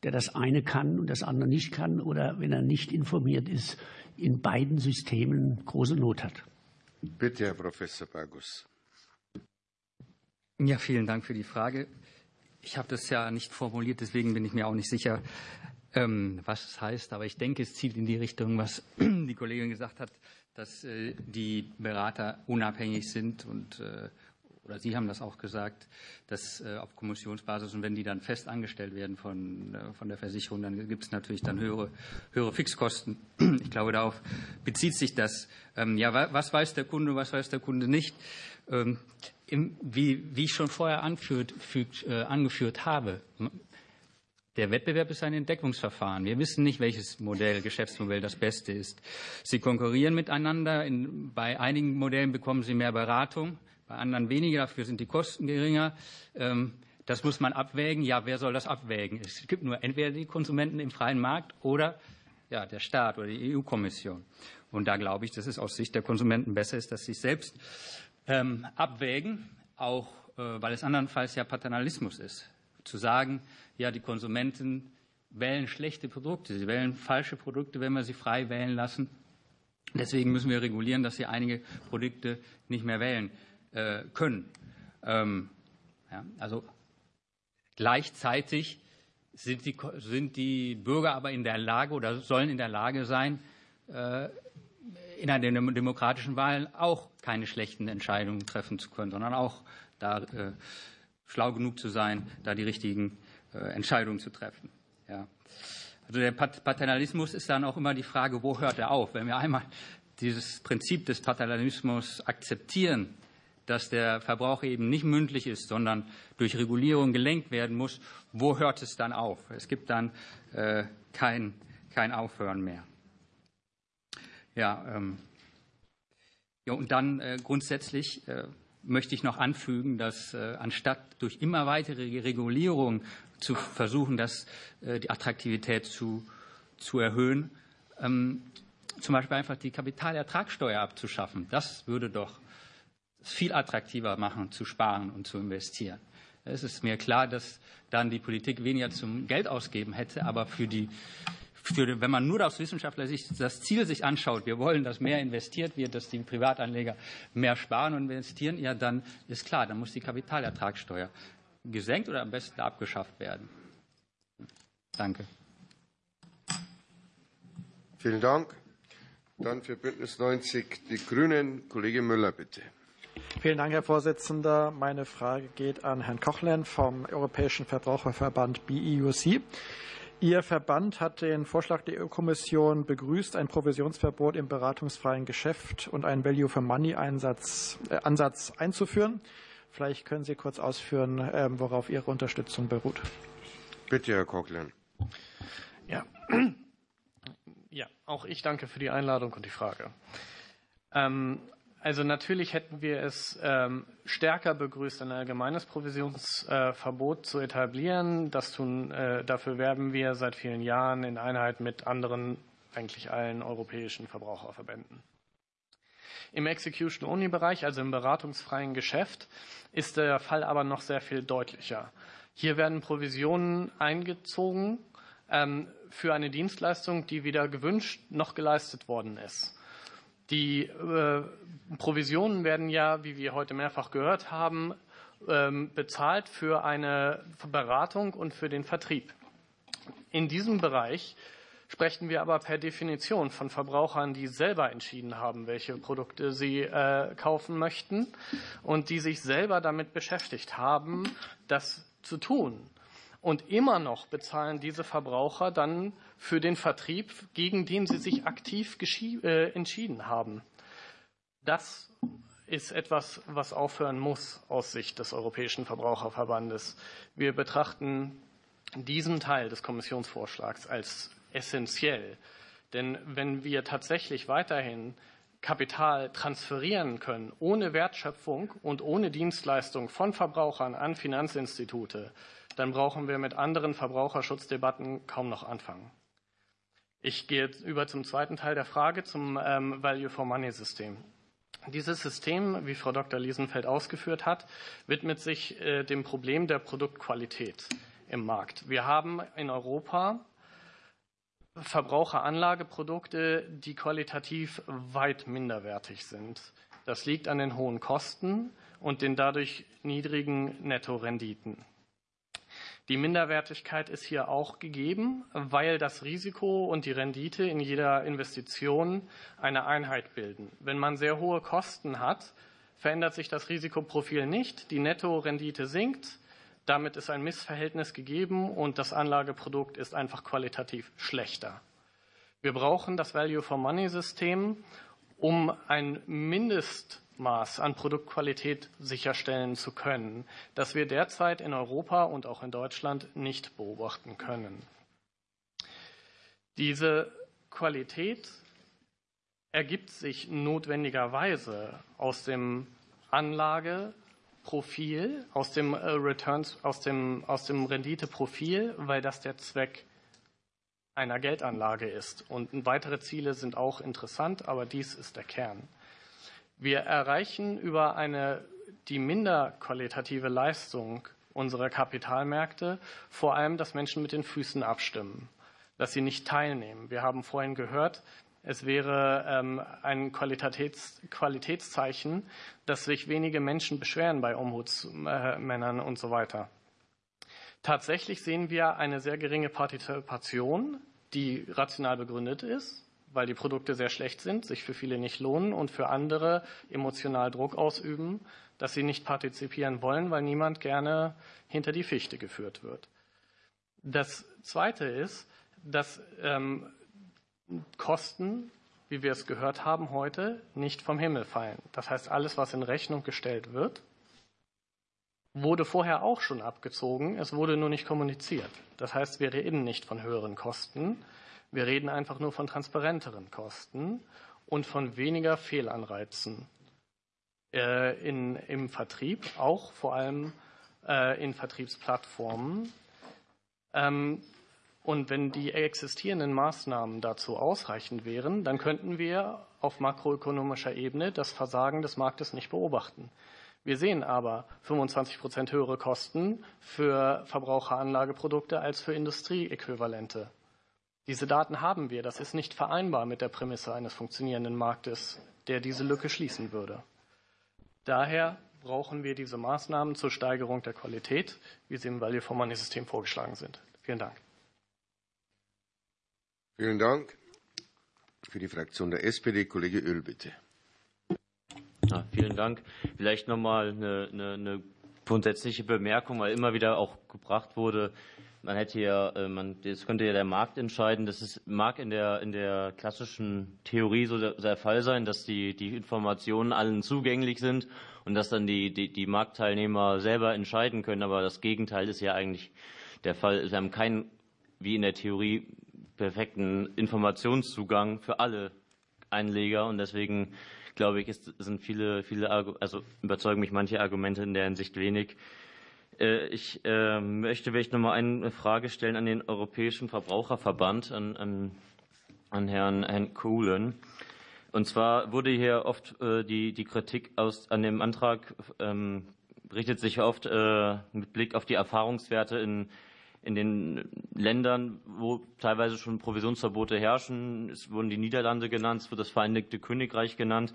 [SPEAKER 10] der das eine kann und das andere nicht kann oder wenn er nicht informiert ist, in beiden Systemen große Not hat.
[SPEAKER 1] Bitte, Herr Professor Bargus.
[SPEAKER 11] Ja, vielen Dank für die Frage. Ich habe das ja nicht formuliert, deswegen bin ich mir auch nicht sicher, ähm, was es heißt. Aber ich denke, es zielt in die Richtung, was die Kollegin gesagt hat, dass äh, die Berater unabhängig sind und äh, oder Sie haben das auch gesagt, dass äh, auf Kommissionsbasis und wenn die dann fest angestellt werden von, von der Versicherung, dann gibt es natürlich dann höhere, höhere Fixkosten. Ich glaube, darauf bezieht sich das. Ähm, ja, was weiß der Kunde, was weiß der Kunde nicht? Ähm, wie, wie ich schon vorher anführt, fügt, äh, angeführt habe, der Wettbewerb ist ein Entdeckungsverfahren. Wir wissen nicht, welches Modell, Geschäftsmodell das beste ist. Sie konkurrieren miteinander. In, bei einigen Modellen bekommen Sie mehr Beratung, bei anderen weniger. Dafür sind die Kosten geringer. Ähm, das muss man abwägen. Ja, wer soll das abwägen? Es gibt nur entweder die Konsumenten im freien Markt oder ja, der Staat oder die EU-Kommission. Und da glaube ich, dass es aus Sicht der Konsumenten besser ist, dass sie selbst ähm, abwägen, auch äh, weil es andernfalls ja Paternalismus ist. Zu sagen, ja, die Konsumenten wählen schlechte Produkte, sie wählen falsche Produkte, wenn wir sie frei wählen lassen. Deswegen müssen wir regulieren, dass sie einige Produkte nicht mehr wählen äh, können. Ähm, ja, also gleichzeitig sind die, sind die Bürger aber in der Lage oder sollen in der Lage sein, äh, in einer demokratischen Wahl auch keine schlechten Entscheidungen treffen zu können, sondern auch da äh, schlau genug zu sein, da die richtigen äh, Entscheidungen zu treffen. Ja. Also der Paternalismus ist dann auch immer die Frage, wo hört er auf? Wenn wir einmal dieses Prinzip des Paternalismus akzeptieren, dass der Verbraucher eben nicht mündlich ist, sondern durch Regulierung gelenkt werden muss, wo hört es dann auf? Es gibt dann äh, kein, kein Aufhören mehr. Ja, ähm, ja und dann äh, grundsätzlich äh, möchte ich noch anfügen, dass äh, anstatt durch immer weitere Regulierung zu versuchen, dass, äh, die Attraktivität zu, zu erhöhen, ähm, zum Beispiel einfach die Kapitalertragssteuer abzuschaffen. Das würde doch viel attraktiver machen, zu sparen und zu investieren. Es ist mir klar, dass dann die Politik weniger zum Geld ausgeben hätte, aber für die für, wenn man nur aus wissenschaftlicher Sicht das Ziel sich anschaut, wir wollen, dass mehr investiert wird, dass die Privatanleger mehr sparen und investieren, ja, dann ist klar, dann muss die Kapitalertragssteuer gesenkt oder am besten abgeschafft werden. Danke.
[SPEAKER 1] Vielen Dank. Dann für Bündnis 90 die Grünen. Kollege Müller, bitte.
[SPEAKER 18] Vielen Dank, Herr Vorsitzender. Meine Frage geht an Herrn Kochlen vom Europäischen Verbraucherverband BEUC. Ihr Verband hat den Vorschlag der EU-Kommission begrüßt, ein Provisionsverbot im beratungsfreien Geschäft und einen Value-for-Money-Ansatz äh, einzuführen. Vielleicht können Sie kurz ausführen, äh, worauf Ihre Unterstützung beruht.
[SPEAKER 1] Bitte, Herr Coughlin.
[SPEAKER 19] Ja. ja, auch ich danke für die Einladung und die Frage. Ähm, also natürlich hätten wir es ähm, stärker begrüßt, ein allgemeines Provisionsverbot äh, zu etablieren. Das tun, äh, dafür werben wir seit vielen Jahren in Einheit mit anderen, eigentlich allen europäischen Verbraucherverbänden. Im Execution-Only-Bereich, also im beratungsfreien Geschäft, ist der Fall aber noch sehr viel deutlicher. Hier werden Provisionen eingezogen ähm, für eine Dienstleistung, die weder gewünscht noch geleistet worden ist. Die äh, Provisionen werden ja, wie wir heute mehrfach gehört haben, ähm, bezahlt für eine Beratung und für den Vertrieb. In diesem Bereich Sprechen wir aber per Definition von Verbrauchern, die selber entschieden haben, welche Produkte sie äh, kaufen möchten und die sich selber damit beschäftigt haben, das zu tun. Und immer noch bezahlen diese Verbraucher dann für den Vertrieb, gegen den sie sich aktiv äh, entschieden haben. Das ist etwas, was aufhören muss aus Sicht des Europäischen Verbraucherverbandes. Wir betrachten diesen Teil des Kommissionsvorschlags als essentiell. Denn wenn wir tatsächlich weiterhin Kapital transferieren können, ohne Wertschöpfung und ohne Dienstleistung von Verbrauchern an Finanzinstitute, dann brauchen wir mit anderen Verbraucherschutzdebatten kaum noch anfangen. Ich gehe jetzt über zum zweiten Teil der Frage, zum ähm, Value for Money System. Dieses System, wie Frau Dr. Liesenfeld ausgeführt hat, widmet sich äh, dem Problem der Produktqualität im Markt. Wir haben in Europa Verbraucheranlageprodukte, die qualitativ weit minderwertig sind. Das liegt an den hohen Kosten und den dadurch niedrigen Nettorenditen. Die Minderwertigkeit ist hier auch gegeben, weil das Risiko und die Rendite in jeder Investition eine Einheit bilden. Wenn man sehr hohe Kosten hat, verändert sich das Risikoprofil nicht, die Nettorendite sinkt, damit ist ein Missverhältnis gegeben und das Anlageprodukt ist einfach qualitativ schlechter. Wir brauchen das Value for Money System, um ein Mindestmaß an Produktqualität sicherstellen zu können, das wir derzeit in Europa und auch in Deutschland nicht beobachten können. Diese Qualität ergibt sich notwendigerweise aus dem Anlage, Profil, aus dem äh, Returns, aus dem, aus dem Renditeprofil, weil das der Zweck einer Geldanlage ist. Und weitere Ziele sind auch interessant, aber dies ist der Kern. Wir erreichen über eine, die minder qualitative Leistung unserer Kapitalmärkte vor allem, dass Menschen mit den Füßen abstimmen, dass sie nicht teilnehmen. Wir haben vorhin gehört, es wäre ähm, ein Qualitäts Qualitätszeichen, dass sich wenige Menschen beschweren bei Ombudsmännern und so weiter. Tatsächlich sehen wir eine sehr geringe Partizipation, die rational begründet ist, weil die Produkte sehr schlecht sind, sich für viele nicht lohnen und für andere emotional Druck ausüben, dass sie nicht partizipieren wollen, weil niemand gerne hinter die Fichte geführt wird. Das Zweite ist, dass ähm, Kosten, wie wir es gehört haben heute, nicht vom Himmel fallen. Das heißt, alles, was in Rechnung gestellt wird, wurde vorher auch schon abgezogen, es wurde nur nicht kommuniziert. Das heißt, wir reden nicht von höheren Kosten, wir reden einfach nur von transparenteren Kosten und von weniger Fehlanreizen äh, in, im Vertrieb, auch vor allem äh, in Vertriebsplattformen. Ähm, und wenn die existierenden Maßnahmen dazu ausreichend wären, dann könnten wir auf makroökonomischer Ebene das Versagen des Marktes nicht beobachten. Wir sehen aber 25 Prozent höhere Kosten für Verbraucheranlageprodukte als für Industrieäquivalente. Diese Daten haben wir. Das ist nicht vereinbar mit der Prämisse eines funktionierenden Marktes, der diese Lücke schließen würde. Daher brauchen wir diese Maßnahmen zur Steigerung der Qualität, wie sie im Value for Money System vorgeschlagen sind. Vielen Dank.
[SPEAKER 1] Vielen Dank. Für die Fraktion der SPD, Kollege Öl, bitte.
[SPEAKER 2] Ja, vielen Dank. Vielleicht nochmal eine, eine, eine grundsätzliche Bemerkung, weil immer wieder auch gebracht wurde, man hätte ja, äh, man, das könnte ja der Markt entscheiden. Das ist, mag in der, in der klassischen Theorie so der, der, Fall sein, dass die, die Informationen allen zugänglich sind und dass dann die, die, die Marktteilnehmer selber entscheiden können. Aber das Gegenteil ist ja eigentlich der Fall. Sie haben keinen, wie in der Theorie, perfekten Informationszugang für alle Einleger und deswegen glaube ich, ist, sind viele, viele, also überzeugen mich manche Argumente in der Hinsicht wenig. Äh, ich äh, möchte vielleicht noch mal eine Frage stellen an den Europäischen Verbraucherverband, an, an, an Herrn, Herrn Kuhlen. Und zwar wurde hier oft äh, die, die Kritik aus, an dem Antrag ähm, richtet sich oft äh, mit Blick auf die Erfahrungswerte in in den Ländern, wo teilweise schon Provisionsverbote herrschen. Es wurden die Niederlande genannt, es wird das Vereinigte Königreich genannt.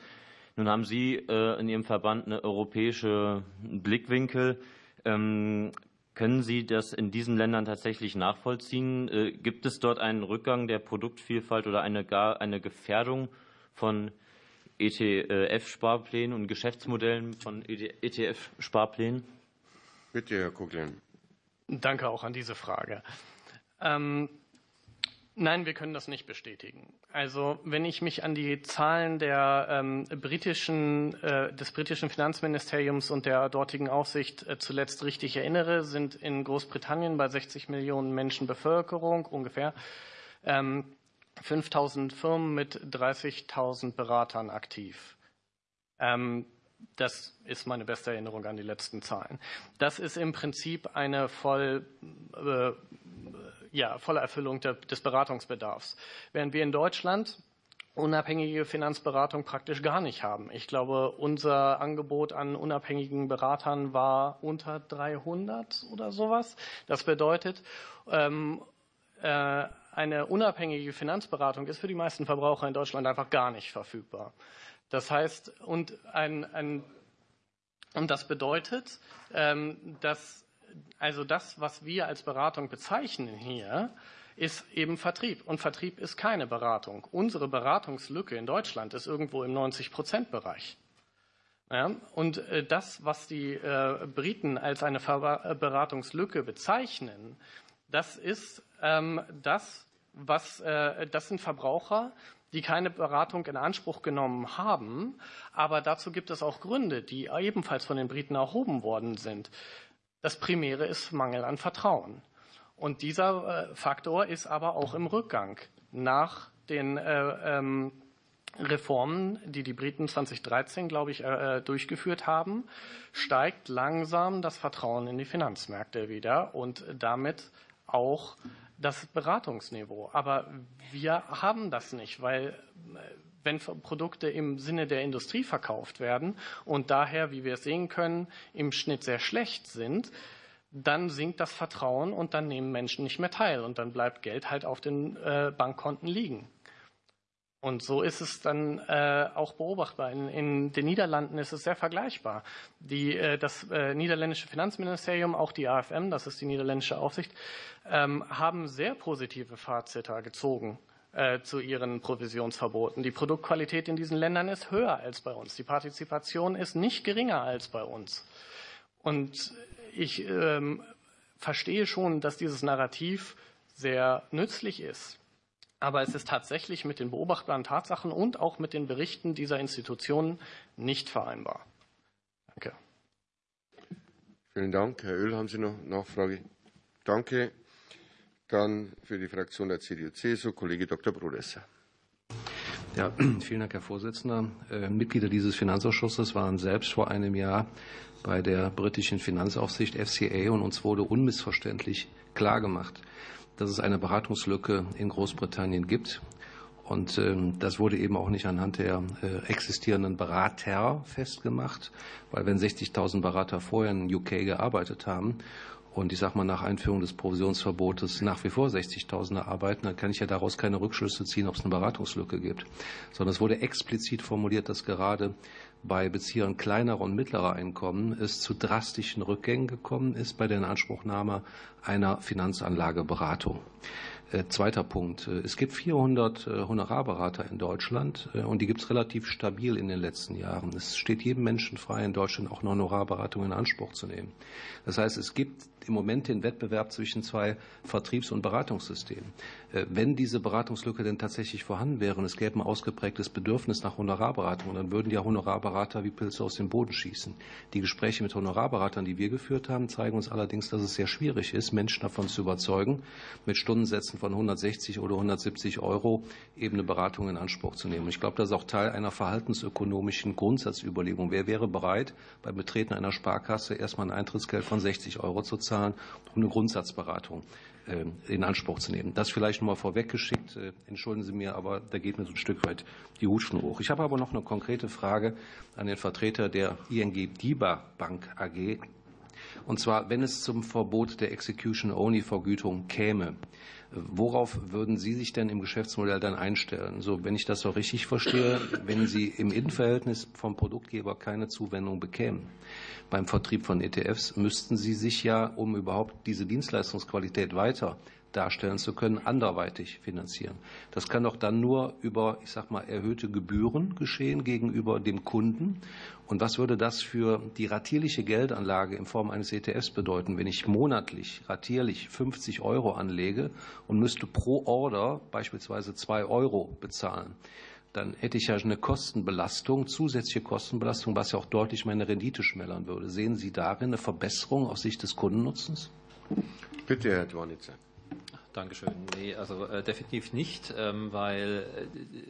[SPEAKER 2] Nun haben Sie äh, in Ihrem Verband eine europäische Blickwinkel. Ähm, Können Sie das in diesen Ländern tatsächlich nachvollziehen? Äh, gibt es dort einen Rückgang der Produktvielfalt oder eine, gar eine Gefährdung von ETF-Sparplänen und Geschäftsmodellen von ETF-Sparplänen?
[SPEAKER 1] Bitte, Herr Kuglen.
[SPEAKER 19] Danke auch an diese Frage. Ähm, Nein, wir können das nicht bestätigen. Also wenn ich mich an die Zahlen der, ähm, britischen, äh, des britischen Finanzministeriums und der dortigen Aufsicht äh, zuletzt richtig erinnere, sind in Großbritannien bei 60 Millionen Menschen Bevölkerung ungefähr ähm, 5000 Firmen mit 30.000 Beratern aktiv. Ähm, das ist meine beste Erinnerung an die letzten Zahlen. Das ist im Prinzip eine voll äh, ja, volle Erfüllung des Beratungsbedarfs. Während wir in Deutschland unabhängige Finanzberatung praktisch gar nicht haben. Ich glaube, unser Angebot an unabhängigen Beratern war unter 300 oder sowas. Das bedeutet, ähm, äh, eine unabhängige Finanzberatung ist für die meisten Verbraucher in Deutschland einfach gar nicht verfügbar. Das heißt, und, ein, ein, und das bedeutet, ähm, dass also das, was wir als Beratung bezeichnen hier, ist eben Vertrieb. Und Vertrieb ist keine Beratung. Unsere Beratungslücke in Deutschland ist irgendwo im 90-Prozent-Bereich. Ja, und äh, das, was die äh, Briten als eine äh, Beratungslücke bezeichnen, das ist ähm, das, was, äh, das sind Verbraucher, die keine Beratung in Anspruch genommen haben. Aber dazu gibt es auch Gründe, die ebenfalls von den Briten erhoben worden sind. Das Primäre ist Mangel an Vertrauen. Und dieser äh, Faktor ist aber auch im Rückgang nach den äh, ähm, Reformen, die die Briten 2013, glaube ich, äh, durchgeführt haben, steigt langsam das Vertrauen in die Finanzmärkte wieder und damit auch das Beratungsniveau. Aber wir haben das nicht, weil wenn Produkte im Sinne der Industrie verkauft werden und daher, wie wir es sehen können, im Schnitt sehr schlecht sind, dann sinkt das Vertrauen und dann nehmen Menschen nicht mehr teil und dann bleibt Geld halt auf den äh, Bankkonten liegen. Und so ist es dann äh, auch beobachtbar. In, den Niederlanden ist es sehr vergleichbar. Die, äh, das niederländische Finanzministerium, auch die AFM, das ist die niederländische Aufsicht, ähm, haben sehr positive Fazita gezogen zu ihren Provisionsverboten. Die Produktqualität in diesen Ländern ist höher als bei uns. Die Partizipation ist nicht geringer als bei uns. Und ich ähm, verstehe schon, dass dieses Narrativ sehr nützlich ist. Aber es ist tatsächlich mit den beobachtbaren Tatsachen und auch mit den Berichten dieser Institutionen nicht vereinbar. Danke.
[SPEAKER 1] Vielen Dank. Herr Öl, haben Sie noch Nachfrage? Danke. Dann für die Fraktion der CDU-CSU Kollege Dr. Brodesser.
[SPEAKER 4] Ja, vielen Dank, Herr Vorsitzender. Äh, Mitglieder dieses Finanzausschusses waren selbst vor einem Jahr bei der britischen Finanzaufsicht FCA und uns wurde unmissverständlich klargemacht, dass es eine Beratungslücke in Großbritannien gibt. Und ähm, das wurde eben auch nicht anhand der äh, existierenden Berater festgemacht, weil wenn 60.000 Berater vorher in UK gearbeitet haben und ich sage mal nach Einführung des Provisionsverbotes nach wie vor 60.000 arbeiten, dann kann ich ja daraus keine Rückschlüsse ziehen, ob es eine Beratungslücke gibt. Sondern es wurde explizit formuliert, dass gerade bei Beziehern kleinerer und mittlerer Einkommen es zu drastischen Rückgängen gekommen ist bei der Inanspruchnahme einer Finanzanlageberatung. Äh, zweiter Punkt. Äh, es gibt 400 äh, Honorarberater in Deutschland und die gibt es relativ stabil in den letzten Jahren. Es steht jedem Menschen frei, in Deutschland auch eine Honorarberatung in Anspruch zu nehmen. Das heißt, es gibt im Moment den Wettbewerb zwischen zwei Vertriebs- und Beratungssystemen. Wenn diese Beratungslücke denn tatsächlich vorhanden wäre und es gäbe ein ausgeprägtes Bedürfnis nach Honorarberatung, dann würden ja Honorarberater wie Pilze aus dem Boden schießen. Die Gespräche mit Honorarberatern, die wir geführt haben, zeigen uns allerdings, dass es sehr schwierig ist, Menschen davon zu überzeugen, mit Stundensätzen von 160 oder 170 Euro eben eine Beratung in Anspruch zu nehmen. Ich glaube, das ist auch Teil einer verhaltensökonomischen Grundsatzüberlegung. Wer wäre bereit, beim Betreten einer Sparkasse erstmal ein Eintrittsgeld von 60 Euro zu zahlen, um eine Grundsatzberatung äh, in Anspruch zu nehmen. Das vielleicht noch mal vorweggeschickt. Äh, entschuldigen Sie mir, aber da geht mir so ein Stück weit die Hutschnur hoch. Ich habe aber noch eine konkrete Frage an den Vertreter der ING DIBA Bank AG. Und zwar, wenn es zum Verbot der Execution-Only-Vergütung käme, Worauf würden Sie sich denn im Geschäftsmodell dann einstellen? So, wenn ich das so richtig verstehe, wenn Sie im Innenverhältnis vom Produktgeber keine Zuwendung bekämen beim Vertrieb von ETFs, müssten Sie sich ja, um überhaupt diese Dienstleistungsqualität weiter darstellen zu können, anderweitig finanzieren. Das kann doch dann nur über, ich sag mal, erhöhte Gebühren geschehen gegenüber dem Kunden. Und was würde das für die ratierliche Geldanlage in Form eines ETFs bedeuten, wenn ich monatlich ratierlich 50 Euro anlege und müsste pro Order beispielsweise zwei Euro bezahlen? dann hätte ich ja eine Kostenbelastung, zusätzliche Kostenbelastung, was ja auch deutlich meine Rendite schmälern würde. Sehen Sie darin eine Verbesserung aus Sicht des Kundennutzens?
[SPEAKER 1] Bitte, Herr Dwornitzer.
[SPEAKER 5] Dankeschön. Nee, also äh, definitiv nicht, ähm, weil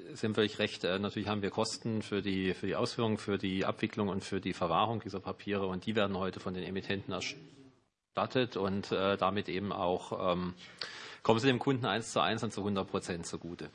[SPEAKER 5] äh, Sie haben völlig recht. Äh, natürlich haben wir Kosten für die, für die Ausführung, für die Abwicklung und für die Verwahrung dieser Papiere und die werden heute von den Emittenten erstattet und äh, damit eben auch ähm, kommen sie dem Kunden eins zu eins und zu 100 Prozent zugute.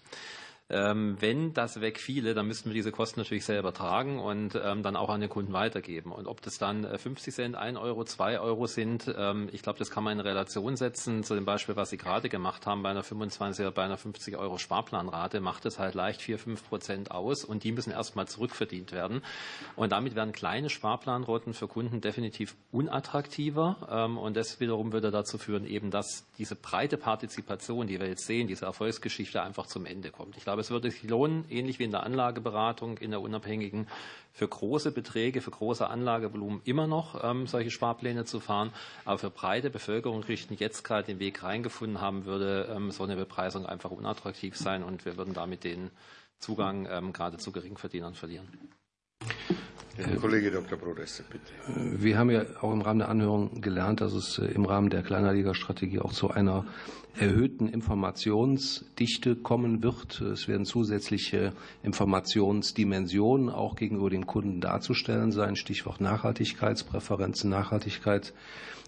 [SPEAKER 5] Ähm, wenn das wegfiele, dann müssten wir diese Kosten natürlich selber tragen und ähm, dann auch an den Kunden weitergeben. Und ob das dann 50 äh, Cent, 1 Euro, 2 Euro sind, ähm, ich glaube, das kann man in Relation setzen zu dem Beispiel, was Sie gerade gemacht haben, bei einer 25 oder bei einer 50 Euro Sparplanrate macht es halt leicht 4, 5 Prozent aus und die müssen erstmal zurückverdient werden. Und damit werden kleine Sparplanroten für Kunden definitiv unattraktiver und das wiederum würde dazu führen, eben, dass diese breite Partizipation, die wir jetzt sehen, diese Erfolgsgeschichte einfach zum Ende kommt. Ich glaube, es würde sich lohnen, ähnlich wie in der Anlageberatung in der unabhängigen, für große Beträge, für große Anlagevolumen immer noch ähm, solche Sparpläne zu fahren. Aber für breite Bevölkerung richten jetzt gerade den Weg reingefunden haben, würde ähm, so eine Bepreisung einfach unattraktiv sein und wir würden damit den Zugang ähm, gerade zu Geringverdienern verlieren.
[SPEAKER 1] Herr Kollege Dr. Brodesse, bitte.
[SPEAKER 4] Wir haben ja auch im Rahmen der Anhörung gelernt, dass es äh, im Rahmen der Kleinanlegerstrategie auch zu einer erhöhten Informationsdichte kommen wird. Es werden zusätzliche Informationsdimensionen auch gegenüber dem Kunden darzustellen sein. Stichwort Nachhaltigkeitspräferenzen, Nachhaltigkeit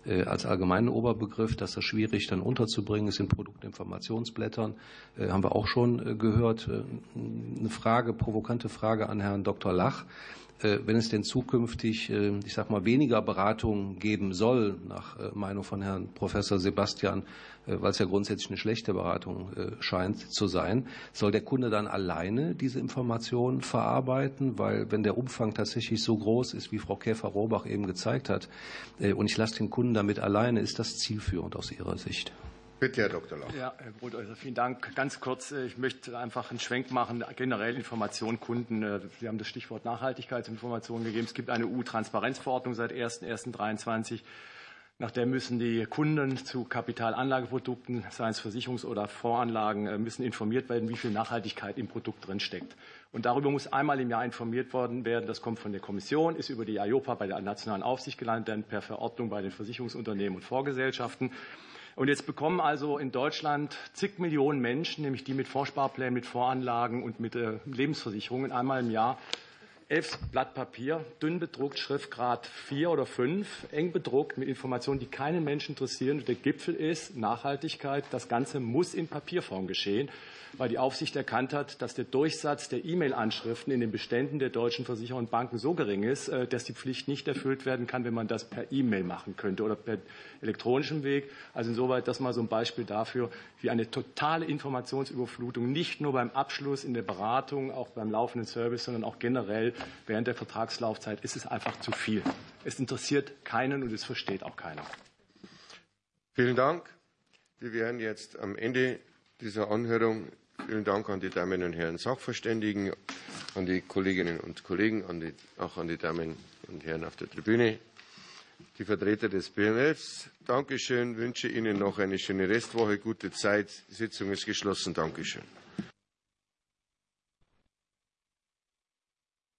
[SPEAKER 4] äh, als allgemeinen Oberbegriff, dass das schwierig dann unterzubringen ist in Produktinformationsblättern, äh, haben wir auch schon gehört. Eine Frage, provokante Frage an Herrn Dr. Lach. Äh, wenn es denn zukünftig, äh, ich sag mal, weniger Beratungen geben soll, nach äh, Meinung von Herrn Professor Sebastian, weil es ja grundsätzlich eine schlechte Beratung scheint zu sein, soll der Kunde dann alleine diese Informationen verarbeiten? Weil wenn der Umfang tatsächlich so groß ist, wie Frau Käfer-Rohrbach eben gezeigt hat, und ich lasse den Kunden damit alleine, ist das zielführend aus Ihrer Sicht?
[SPEAKER 1] Bitte, Herr Dr. Lauch.
[SPEAKER 16] Ja, Herr Brothäuser, vielen Dank. Ganz kurz, äh, ich möchte einfach einen Schwenk machen, generell Information Kunden. Äh, Sie haben das Stichwort Nachhaltigkeitsinformation gegeben. Es gibt eine EU-Transparenzverordnung seit 01.01.2023. Nach der müssen die Kunden zu Kapitalanlageprodukten, seien es Versicherungs- oder Voranlagen, äh, müssen informiert werden, wie viel Nachhaltigkeit im Produkt drin steckt. Und darüber muss einmal im Jahr informiert worden werden. Das kommt von der Kommission, ist über die IOPA bei der nationalen Aufsicht gelandet, dann per Verordnung bei den Versicherungsunternehmen und Vorgesellschaften. Und jetzt bekommen also in Deutschland zig Millionen Menschen, nämlich die mit Vorsparplänen, mit Voranlagen und mit äh, Lebensversicherungen, einmal im Jahr elf Blatt Papier, dünn bedruckt, Schriftgrad vier oder fünf, eng bedruckt mit Informationen, die keinen Menschen interessieren. Der Gipfel ist Nachhaltigkeit. Das Ganze muss in Papierform geschehen weil die Aufsicht erkannt hat, dass der Durchsatz der E-Mail-Anschriften in den Beständen der deutschen Versicherer und Banken so gering ist, äh, dass die Pflicht nicht erfüllt werden kann, wenn man das per E-Mail machen könnte oder per elektronischem Weg. Also insoweit das mal so ein Beispiel dafür, wie eine totale Informationsüberflutung nicht nur beim Abschluss in der Beratung, auch beim laufenden Service, sondern auch generell während der Vertragslaufzeit ist es einfach zu viel. Es interessiert keinen und es versteht auch keiner.
[SPEAKER 1] Vielen Dank. Wir werden jetzt am Ende dieser Anhörung Vielen Dank an die Damen und Herren Sachverständigen, an die Kolleginnen und Kollegen, an die, auch an die Damen und Herren auf der Tribüne, die Vertreter des BMFs. Dankeschön, wünsche Ihnen noch eine schöne Restwoche, gute Zeit. Die Sitzung ist geschlossen. Dankeschön.